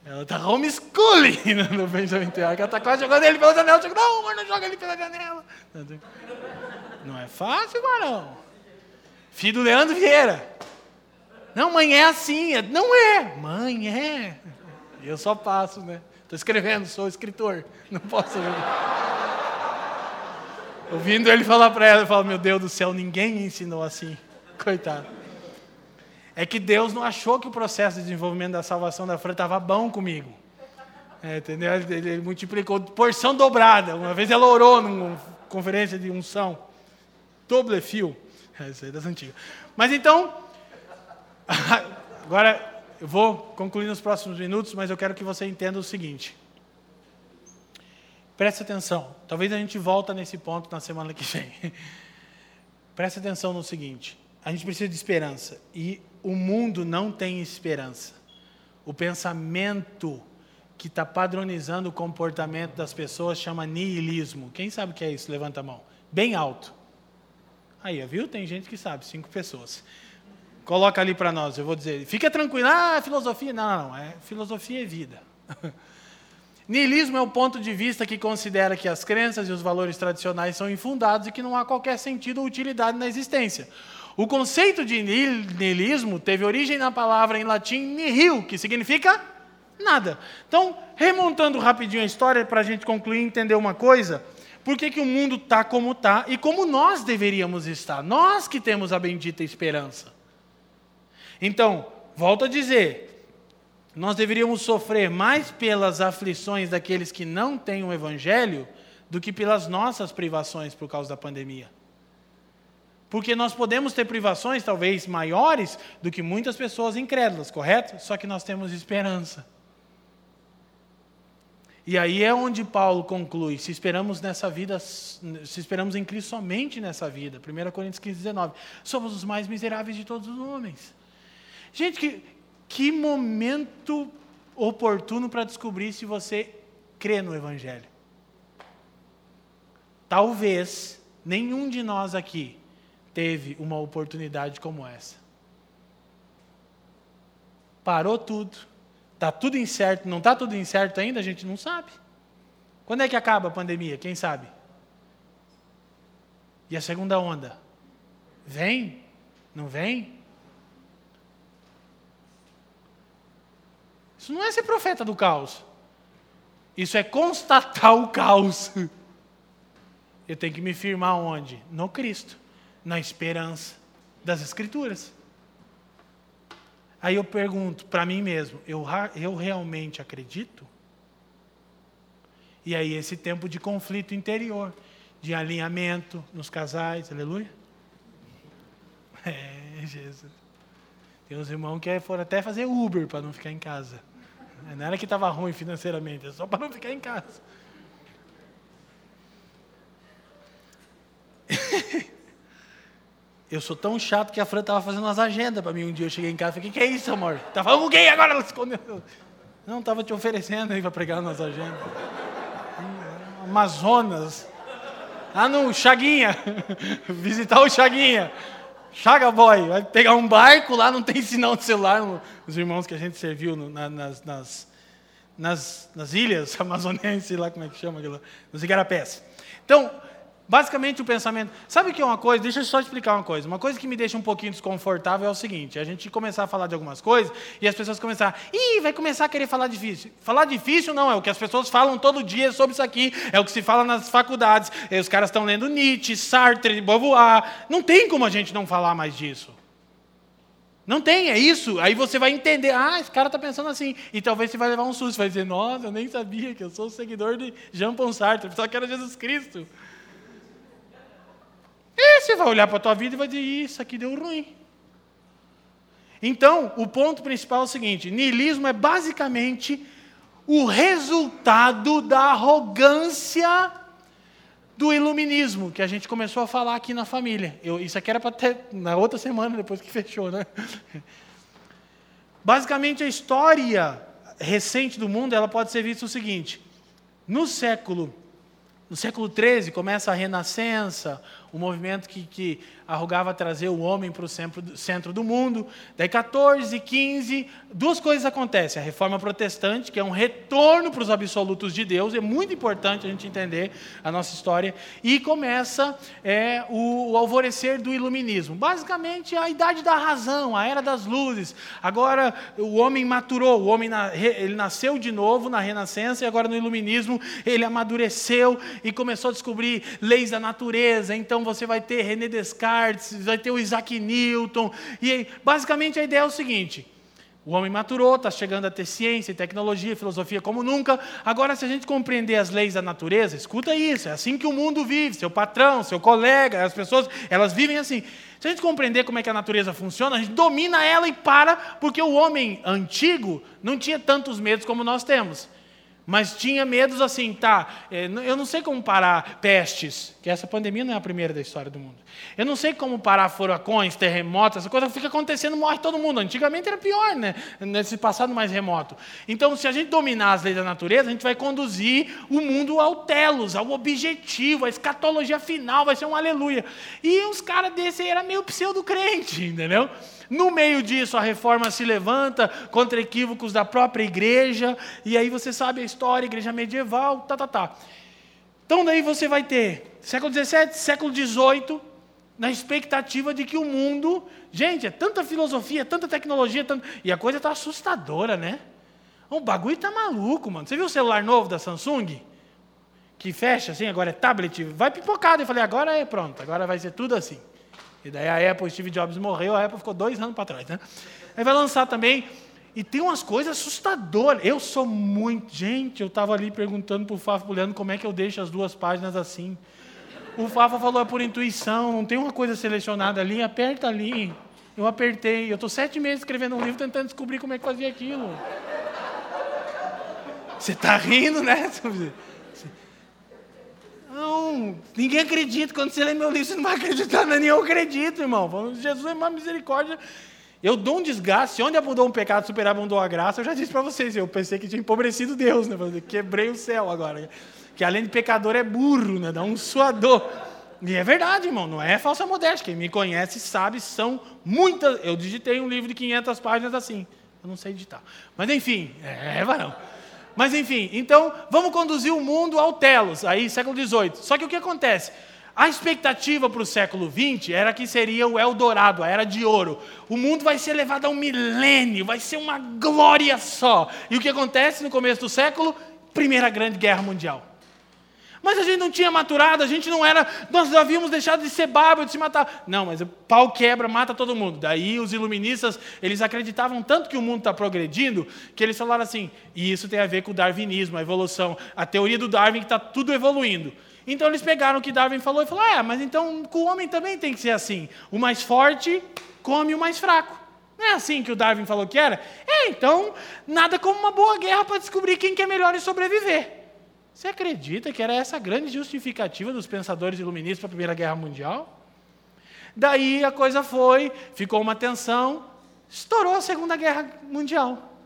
ela está homeschooling no Benjamin Teatro. Ela está quase jogando ele pela janela. Eu digo, não, mas não joga ele pela janela. Não é fácil, Marão. Filho do Leandro Vieira. Não, mãe, é assim. Não é. Mãe, é. Eu só passo, né? Estou escrevendo, sou escritor. Não posso. Ouvindo ele falar para ela, eu falo, meu Deus do céu, ninguém me ensinou assim. Coitado é que Deus não achou que o processo de desenvolvimento da salvação da Fran estava bom comigo. É, entendeu? Ele, ele, multiplicou porção dobrada. Uma vez ela orou numa conferência de unção. Doble fio. Essa é das antigas. Mas então, agora eu vou concluir nos próximos minutos, mas eu quero que você entenda o seguinte. Preste atenção. Talvez a gente volta nesse ponto na semana que vem. Preste atenção no seguinte: a gente precisa de esperança e o mundo não tem esperança. O pensamento que está padronizando o comportamento das pessoas chama niilismo. Quem sabe o que é isso? Levanta a mão. Bem alto. Aí, viu? Tem gente que sabe, cinco pessoas. Coloca ali para nós, eu vou dizer. Fica tranquilo, ah, filosofia. Não, não, não. É, filosofia é vida. Niilismo é o ponto de vista que considera que as crenças e os valores tradicionais são infundados e que não há qualquer sentido ou utilidade na existência. O conceito de niilismo teve origem na palavra em latim nihil, que significa nada. Então, remontando rapidinho a história para a gente concluir e entender uma coisa, por que, que o mundo está como está e como nós deveríamos estar? Nós que temos a bendita esperança. Então, volto a dizer, nós deveríamos sofrer mais pelas aflições daqueles que não têm o Evangelho do que pelas nossas privações por causa da pandemia. Porque nós podemos ter privações talvez maiores do que muitas pessoas incrédulas, correto? Só que nós temos esperança. E aí é onde Paulo conclui: se esperamos nessa vida, se esperamos em Cristo somente nessa vida. 1 Coríntios 15, 19. Somos os mais miseráveis de todos os homens. Gente, que, que momento oportuno para descobrir se você crê no Evangelho. Talvez nenhum de nós aqui teve uma oportunidade como essa. Parou tudo, está tudo incerto, não está tudo incerto ainda, a gente não sabe. Quando é que acaba a pandemia? Quem sabe? E a segunda onda? Vem? Não vem? Isso não é ser profeta do caos. Isso é constatar o caos. Eu tenho que me firmar onde? No Cristo, na esperança das Escrituras. Aí eu pergunto para mim mesmo: eu, eu realmente acredito? E aí esse tempo de conflito interior, de alinhamento nos casais, aleluia? É, Jesus. Tem uns irmãos que foram até fazer Uber para não ficar em casa. Não era que estava ruim financeiramente, é só para não ficar em casa. Eu sou tão chato que a Fran estava fazendo umas agendas para mim um dia. Eu cheguei em casa e falei: que, é isso, amor? Tá falando gay agora? Ela escondeu. Não, estava te oferecendo aí para pregar nas agendas. Amazonas. Ah, no Chaguinha. Visitar o Chaguinha. Chaga Boy, vai pegar um barco lá, não tem sinal de celular. Os irmãos que a gente serviu no, na, nas, nas, nas, nas, ilhas amazonenses, lá como é que chama aquilo, nos igarapés. Então, Basicamente o pensamento. Sabe que é uma coisa? Deixa eu só explicar uma coisa. Uma coisa que me deixa um pouquinho desconfortável é o seguinte: a gente começar a falar de algumas coisas e as pessoas começar, ih, vai começar a querer falar difícil. Falar difícil não é o que as pessoas falam todo dia sobre isso aqui, é o que se fala nas faculdades. E os caras estão lendo Nietzsche, Sartre, Beauvoir. Não tem como a gente não falar mais disso. Não tem, é isso. Aí você vai entender, ah, esse cara está pensando assim. E talvez você vai levar um susto, vai dizer, nossa, eu nem sabia que eu sou seguidor de Jean Paul Sartre, só que era Jesus Cristo. E você vai olhar para a tua vida e vai dizer, isso aqui deu ruim. Então, o ponto principal é o seguinte: niilismo é basicamente o resultado da arrogância do iluminismo, que a gente começou a falar aqui na família. Eu, isso aqui era para ter na outra semana, depois que fechou, né? Basicamente, a história recente do mundo ela pode ser vista o seguinte: no século no século XIII começa a Renascença, o movimento que, que arrogava trazer o homem para o centro, do mundo. Daí 14, 15, duas coisas acontecem. A reforma protestante, que é um retorno para os absolutos de Deus, é muito importante a gente entender a nossa história. E começa é, o, o alvorecer do iluminismo. Basicamente, a idade da razão, a era das luzes. Agora o homem maturou, o homem ele nasceu de novo na Renascença e agora no iluminismo ele amadureceu e começou a descobrir leis da natureza. Então você vai ter René Descartes, vai ter o Isaac Newton. E basicamente a ideia é o seguinte: o homem maturou, está chegando a ter ciência, tecnologia, filosofia como nunca. Agora, se a gente compreender as leis da natureza, escuta isso, é assim que o mundo vive. Seu patrão, seu colega, as pessoas, elas vivem assim. Se a gente compreender como é que a natureza funciona, a gente domina ela e para, porque o homem antigo não tinha tantos medos como nós temos. Mas tinha medos assim, tá? É, eu não sei como parar pestes, que essa pandemia não é a primeira da história do mundo. Eu não sei como parar furacões, terremotos, essa coisa fica acontecendo, morre todo mundo. Antigamente era pior, né? Nesse passado mais remoto. Então, se a gente dominar as leis da natureza, a gente vai conduzir o mundo ao telos, ao objetivo, à escatologia final, vai ser um aleluia. E uns caras desse aí era meio pseudo-crente, entendeu? No meio disso, a reforma se levanta contra equívocos da própria igreja, e aí você sabe a história, igreja medieval, tá, tá, tá. Então, daí você vai ter século XVII, século XVIII, na expectativa de que o mundo. Gente, é tanta filosofia, tanta tecnologia, tanto, e a coisa está assustadora, né? O bagulho está maluco, mano. Você viu o celular novo da Samsung? Que fecha assim, agora é tablet, vai pipocado. Eu falei, agora é pronto, agora vai ser tudo assim. E daí a Apple, Steve Jobs morreu, a Apple ficou dois anos para trás, né? Aí vai lançar também. E tem umas coisas assustadoras. Eu sou muito. Gente, eu estava ali perguntando para o Fafo Leandro como é que eu deixo as duas páginas assim. O Fafa falou, é por intuição, não tem uma coisa selecionada ali, aperta ali. Eu apertei. Eu estou sete meses escrevendo um livro tentando descobrir como é que fazia aquilo. Você está rindo, né? Não, ninguém acredita. Quando você lê meu livro, você não vai acreditar, nem eu acredito, irmão. Falando, Jesus é uma misericórdia. Eu dou um desgaste. Onde abundou um pecado, superar abundou a graça. Eu já disse para vocês, eu pensei que tinha empobrecido Deus, né? Quebrei o céu agora. Que além de pecador é burro, né? Dá um suador. E é verdade, irmão, não é falsa modéstia. Quem me conhece sabe, são muitas. Eu digitei um livro de 500 páginas assim. Eu não sei digitar. Mas enfim, é, varão. Mas enfim, então vamos conduzir o mundo ao telos, aí século XVIII. Só que o que acontece? A expectativa para o século XX era que seria o Eldorado, a era de ouro. O mundo vai ser levado a um milênio, vai ser uma glória só. E o que acontece no começo do século? Primeira Grande Guerra Mundial. Mas a gente não tinha maturado, a gente não era, nós havíamos deixado de ser bárbaro, de se matar. Não, mas o pau quebra, mata todo mundo. Daí os iluministas, eles acreditavam tanto que o mundo está progredindo, que eles falaram assim, e isso tem a ver com o darwinismo, a evolução, a teoria do Darwin que está tudo evoluindo. Então eles pegaram o que Darwin falou e falaram, ah, mas então com o homem também tem que ser assim. O mais forte come o mais fraco. Não é assim que o Darwin falou que era? É, então, nada como uma boa guerra para descobrir quem que é melhor em sobreviver. Você acredita que era essa grande justificativa dos pensadores iluministas para a Primeira Guerra Mundial? Daí a coisa foi, ficou uma tensão, estourou a Segunda Guerra Mundial.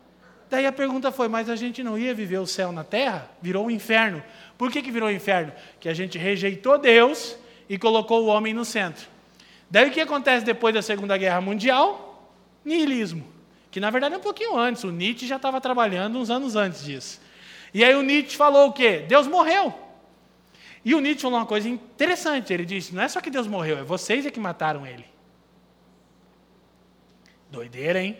Daí a pergunta foi: mas a gente não ia viver o céu na terra? Virou um inferno. Por que, que virou um inferno? Que a gente rejeitou Deus e colocou o homem no centro. Daí o que acontece depois da Segunda Guerra Mundial? Nihilismo. Que na verdade é um pouquinho antes, o Nietzsche já estava trabalhando uns anos antes disso. E aí o Nietzsche falou o quê? Deus morreu. E o Nietzsche falou uma coisa interessante. Ele disse: não é só que Deus morreu, é vocês é que mataram ele. Doideira, hein?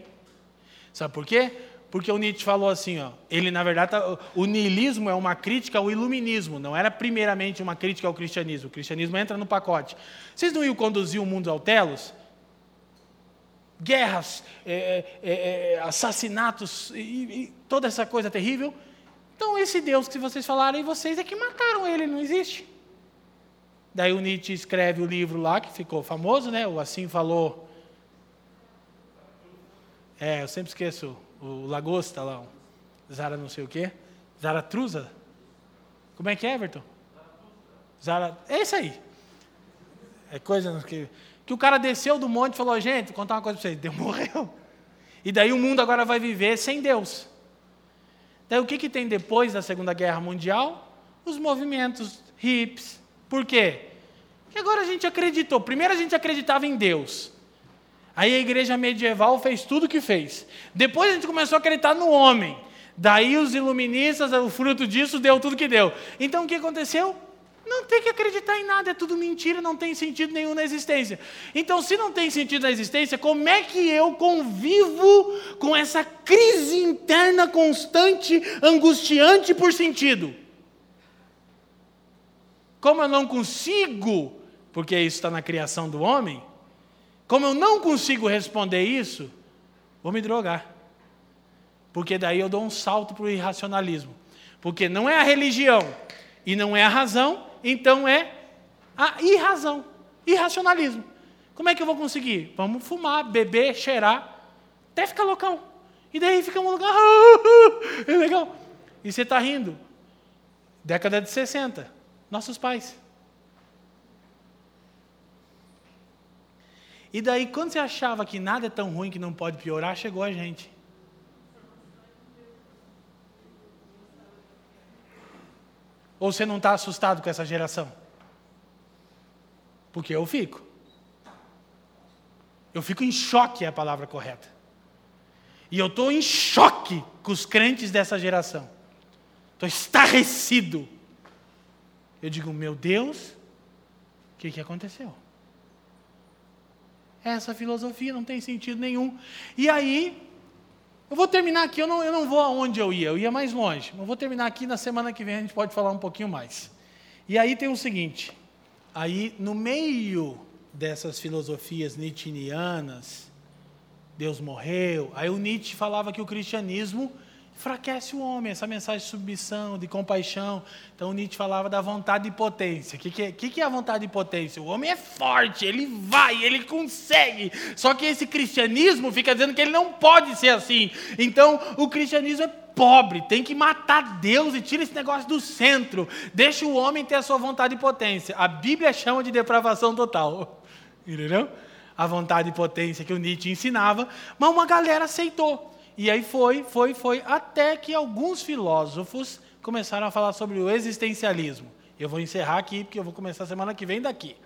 Sabe por quê? Porque o Nietzsche falou assim, ó, ele na verdade, tá, o niilismo é uma crítica ao iluminismo, não era primeiramente uma crítica ao cristianismo. O cristianismo entra no pacote. Vocês não iam conduzir o mundo ao telos? Guerras, é, é, é, assassinatos e, e toda essa coisa terrível? Então, esse Deus que vocês falaram, vocês é que mataram ele, não existe. Daí o Nietzsche escreve o livro lá, que ficou famoso, né? O Assim Falou. É, eu sempre esqueço o Lagosta lá, Zara não sei o quê. Zaratruza? Como é que é, Everton? Zara... É isso aí. É coisa que, que o cara desceu do monte e falou, gente, vou contar uma coisa para vocês, Deus morreu. E daí o mundo agora vai viver sem Deus. Daí o que, que tem depois da Segunda Guerra Mundial? Os movimentos hips. Por quê? Porque agora a gente acreditou. Primeiro a gente acreditava em Deus. Aí a igreja medieval fez tudo o que fez. Depois a gente começou a acreditar no homem. Daí os iluministas, o fruto disso, deu tudo que deu. Então o que aconteceu? Não tem que acreditar em nada, é tudo mentira, não tem sentido nenhum na existência. Então, se não tem sentido na existência, como é que eu convivo com essa crise interna constante, angustiante por sentido? Como eu não consigo, porque isso está na criação do homem, como eu não consigo responder isso, vou me drogar. Porque daí eu dou um salto para o irracionalismo. Porque não é a religião e não é a razão, então é a irrazão, irracionalismo. Como é que eu vou conseguir? Vamos fumar, beber, cheirar, até ficar loucão. E daí fica um lugar, é legal. E você está rindo. Década de 60. Nossos pais. E daí, quando você achava que nada é tão ruim que não pode piorar, chegou a gente. Ou você não está assustado com essa geração? Porque eu fico. Eu fico em choque, é a palavra correta. E eu estou em choque com os crentes dessa geração. Estou estarrecido. Eu digo, meu Deus, o que, que aconteceu? Essa filosofia não tem sentido nenhum. E aí, eu vou terminar aqui, eu não, eu não vou aonde eu ia, eu ia mais longe. Mas vou terminar aqui, na semana que vem a gente pode falar um pouquinho mais. E aí tem o seguinte, aí no meio dessas filosofias nietzscheanas, Deus morreu, aí o Nietzsche falava que o cristianismo enfraquece o homem, essa mensagem de submissão, de compaixão. Então Nietzsche falava da vontade e potência. O que, que, é, que, que é a vontade e potência? O homem é forte, ele vai, ele consegue. Só que esse cristianismo fica dizendo que ele não pode ser assim. Então o cristianismo é pobre, tem que matar Deus e tira esse negócio do centro. Deixa o homem ter a sua vontade e potência. A Bíblia chama de depravação total. Entendeu? A vontade e potência que o Nietzsche ensinava, mas uma galera aceitou. E aí foi, foi, foi, até que alguns filósofos começaram a falar sobre o existencialismo. Eu vou encerrar aqui, porque eu vou começar semana que vem daqui.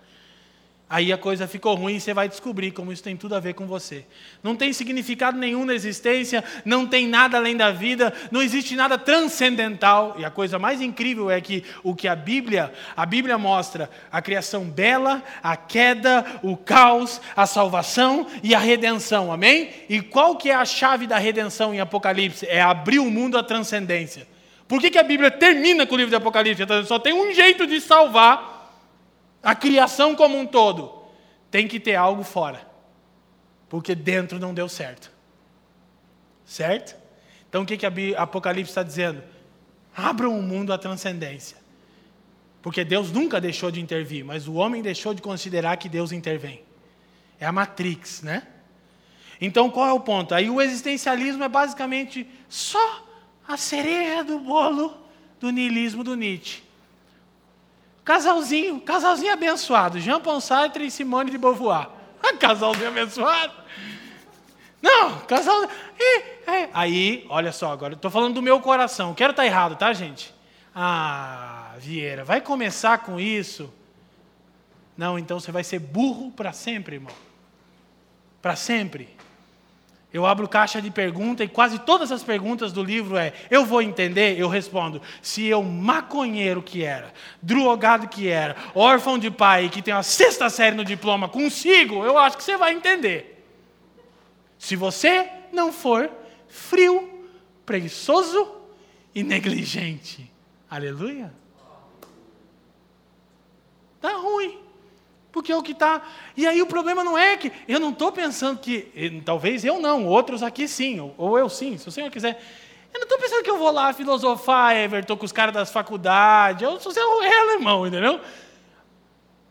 Aí a coisa ficou ruim e você vai descobrir como isso tem tudo a ver com você. Não tem significado nenhum na existência, não tem nada além da vida, não existe nada transcendental. E a coisa mais incrível é que o que a Bíblia, a Bíblia mostra a criação bela, a queda, o caos, a salvação e a redenção. Amém? E qual que é a chave da redenção em Apocalipse? É abrir o mundo à transcendência. Por que, que a Bíblia termina com o livro de Apocalipse? Só tem um jeito de salvar a criação como um todo, tem que ter algo fora. Porque dentro não deu certo. Certo? Então o que, que a Apocalipse está dizendo? Abram o mundo à transcendência. Porque Deus nunca deixou de intervir, mas o homem deixou de considerar que Deus intervém. É a Matrix, né? Então qual é o ponto? Aí o existencialismo é basicamente só a cereja do bolo do niilismo do Nietzsche. Casalzinho, casalzinho abençoado. Jean Paul Sartre e Simone de Beauvoir. Casalzinho abençoado. Não, casal. Aí, olha só, agora estou falando do meu coração. Quero estar tá errado, tá, gente? Ah, Vieira, vai começar com isso? Não, então você vai ser burro para sempre, irmão. Para sempre. Eu abro caixa de pergunta e quase todas as perguntas do livro é: eu vou entender? Eu respondo: se eu maconheiro que era, drogado que era, órfão de pai que tem a sexta série no diploma consigo, eu acho que você vai entender. Se você não for frio, preguiçoso e negligente. Aleluia. Tá ruim. Porque é o que está. E aí o problema não é que. Eu não estou pensando que. Talvez eu não, outros aqui sim, ou, eu sim, se o senhor quiser. Eu não estou pensando que eu vou lá filosofar, Everton, com os caras das faculdades. Eu sou seu irmão, entendeu?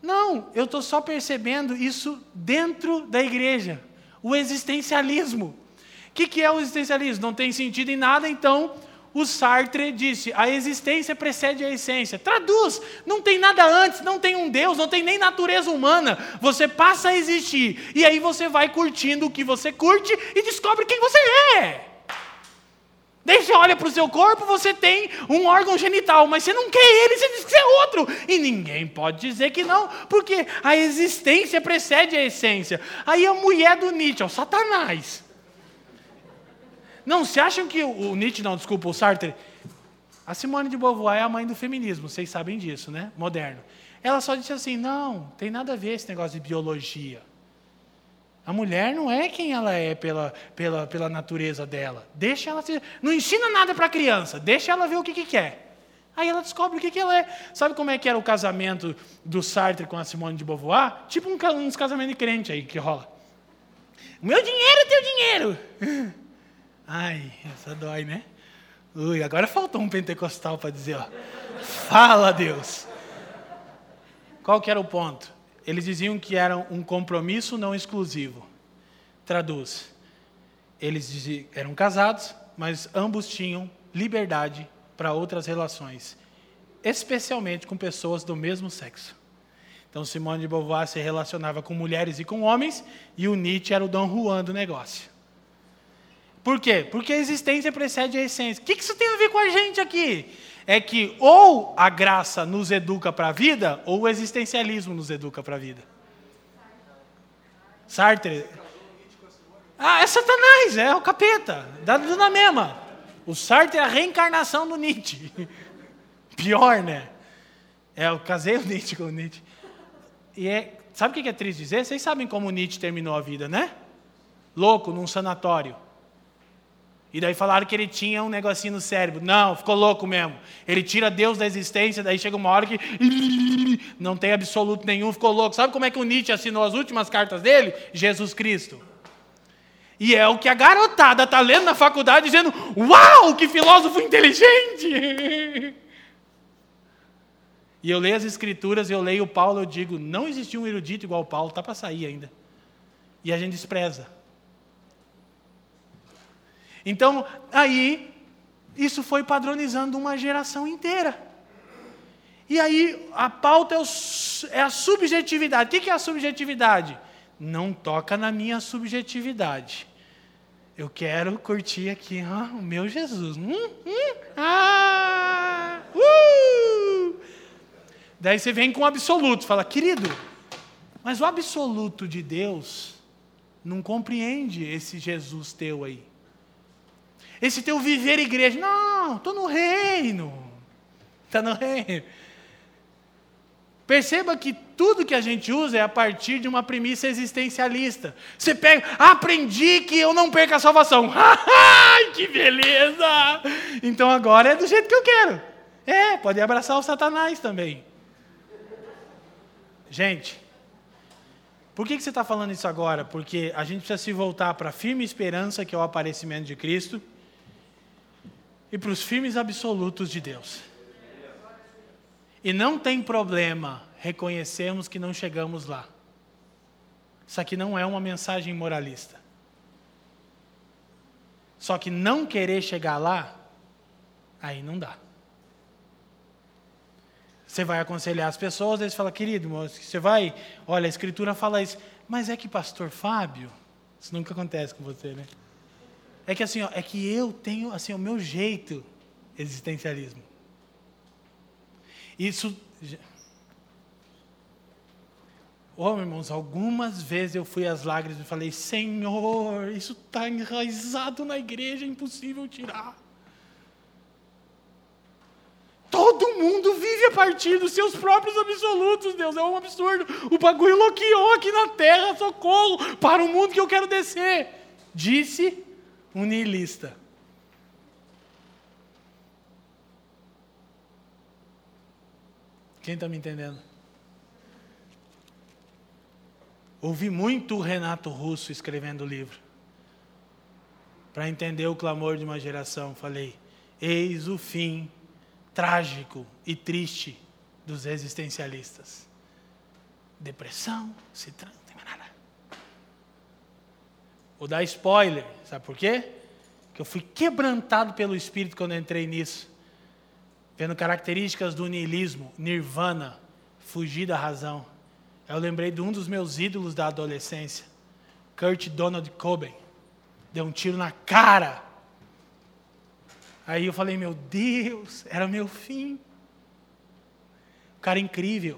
Não, eu estou só percebendo isso dentro da igreja. O existencialismo. O que, que é o existencialismo? Não tem sentido em nada, então o Sartre disse: a existência precede a essência. Traduz: não tem nada antes, não tem um Deus, não tem nem natureza humana. Você passa a existir. E aí você vai curtindo o que você curte e descobre quem você é. Daí você olha para o seu corpo, você tem um órgão genital, mas você não quer ele, você diz que é outro. E ninguém pode dizer que não, porque a existência precede a essência. Aí a mulher do Nietzsche, o Satanás. Não, se acham que o Nietzsche, não, desculpa, o Sartre. A Simone de Beauvoir é a mãe do feminismo, vocês sabem disso, né? Moderno. Ela só disse assim: não, tem nada a ver esse negócio de biologia. A mulher não é quem ela é pela, pela, pela natureza dela. Deixa ela ser. Não ensina nada para a criança, deixa ela ver o que, que quer. Aí ela descobre o que, que ela é. Sabe como é que era o casamento do Sartre com a Simone de Beauvoir? Tipo um, uns casamentos de crente aí que rola. Meu dinheiro teu dinheiro. Ai, essa dói, né? Ui, agora faltou um pentecostal para dizer, ó. Fala, Deus. Qual que era o ponto? Eles diziam que era um compromisso não exclusivo. Traduz. Eles diziam, eram casados, mas ambos tinham liberdade para outras relações, especialmente com pessoas do mesmo sexo. Então, Simone de Beauvoir se relacionava com mulheres e com homens, e o Nietzsche era o Dom Juan do negócio. Por quê? Porque a existência precede a essência. O que isso tem a ver com a gente aqui? É que ou a graça nos educa para a vida, ou o existencialismo nos educa para a vida. Sartre. Ah, é Satanás, é o capeta. Dá na mesma. O Sartre é a reencarnação do Nietzsche. Pior, né? É, eu casei o Nietzsche com o Nietzsche. E é, sabe o que é triste dizer? Vocês sabem como o Nietzsche terminou a vida, né? Louco, num sanatório. E daí falaram que ele tinha um negocinho no cérebro. Não, ficou louco mesmo. Ele tira Deus da existência, daí chega uma hora que não tem absoluto nenhum, ficou louco. Sabe como é que o Nietzsche assinou as últimas cartas dele? Jesus Cristo. E é o que a garotada está lendo na faculdade dizendo: Uau, que filósofo inteligente! E eu leio as escrituras, eu leio Paulo, eu digo: não existiu um erudito igual Paulo, está para sair ainda. E a gente despreza. Então, aí, isso foi padronizando uma geração inteira. E aí, a pauta é, o, é a subjetividade. O que é a subjetividade? Não toca na minha subjetividade. Eu quero curtir aqui o meu Jesus. Hum, hum, ah, uh! Daí você vem com o absoluto, fala, querido, mas o absoluto de Deus não compreende esse Jesus teu aí esse teu viver igreja. Não, estou no reino. Está no reino. Perceba que tudo que a gente usa é a partir de uma premissa existencialista. Você pega, aprendi que eu não perco a salvação. Ai, que beleza! Então agora é do jeito que eu quero. É, pode abraçar o Satanás também. Gente, por que, que você está falando isso agora? Porque a gente precisa se voltar para a firme esperança que é o aparecimento de Cristo e para os firmes absolutos de Deus. E não tem problema reconhecermos que não chegamos lá. Isso aqui não é uma mensagem moralista. Só que não querer chegar lá, aí não dá. Você vai aconselhar as pessoas, eles falam, querido, você vai, olha, a escritura fala isso, mas é que pastor Fábio, isso nunca acontece com você, né? É que assim, ó, é que eu tenho assim o meu jeito existencialismo. Isso Oh, irmãos, algumas vezes eu fui às lágrimas e falei: Senhor, isso está enraizado na igreja, é impossível tirar. Todo mundo vive a partir dos seus próprios absolutos, Deus, é um absurdo. O bagulho loqueou aqui na terra, socorro, para o mundo que eu quero descer. Disse um niilista. Quem está me entendendo? Ouvi muito o Renato Russo escrevendo o livro. Para entender o clamor de uma geração, falei: eis o fim trágico e triste dos existencialistas. Depressão, se trans Vou dar spoiler, sabe por quê? Que eu fui quebrantado pelo Espírito quando entrei nisso. Vendo características do niilismo, nirvana, fugir da razão. Eu lembrei de um dos meus ídolos da adolescência, Kurt Donald Cobain. Deu um tiro na cara. Aí eu falei, meu Deus, era meu fim. O cara incrível.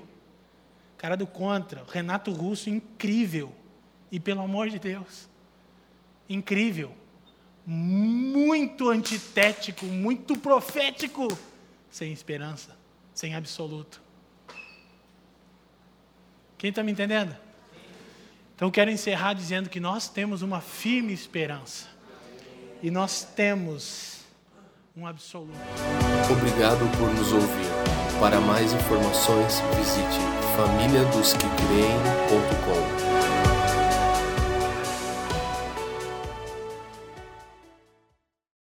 O cara do contra. Renato Russo, incrível. E pelo amor de Deus incrível, muito antitético, muito profético, sem esperança, sem absoluto. Quem está me entendendo? Então quero encerrar dizendo que nós temos uma firme esperança. E nós temos um absoluto. Obrigado por nos ouvir. Para mais informações, visite famíliadosquecreem.com.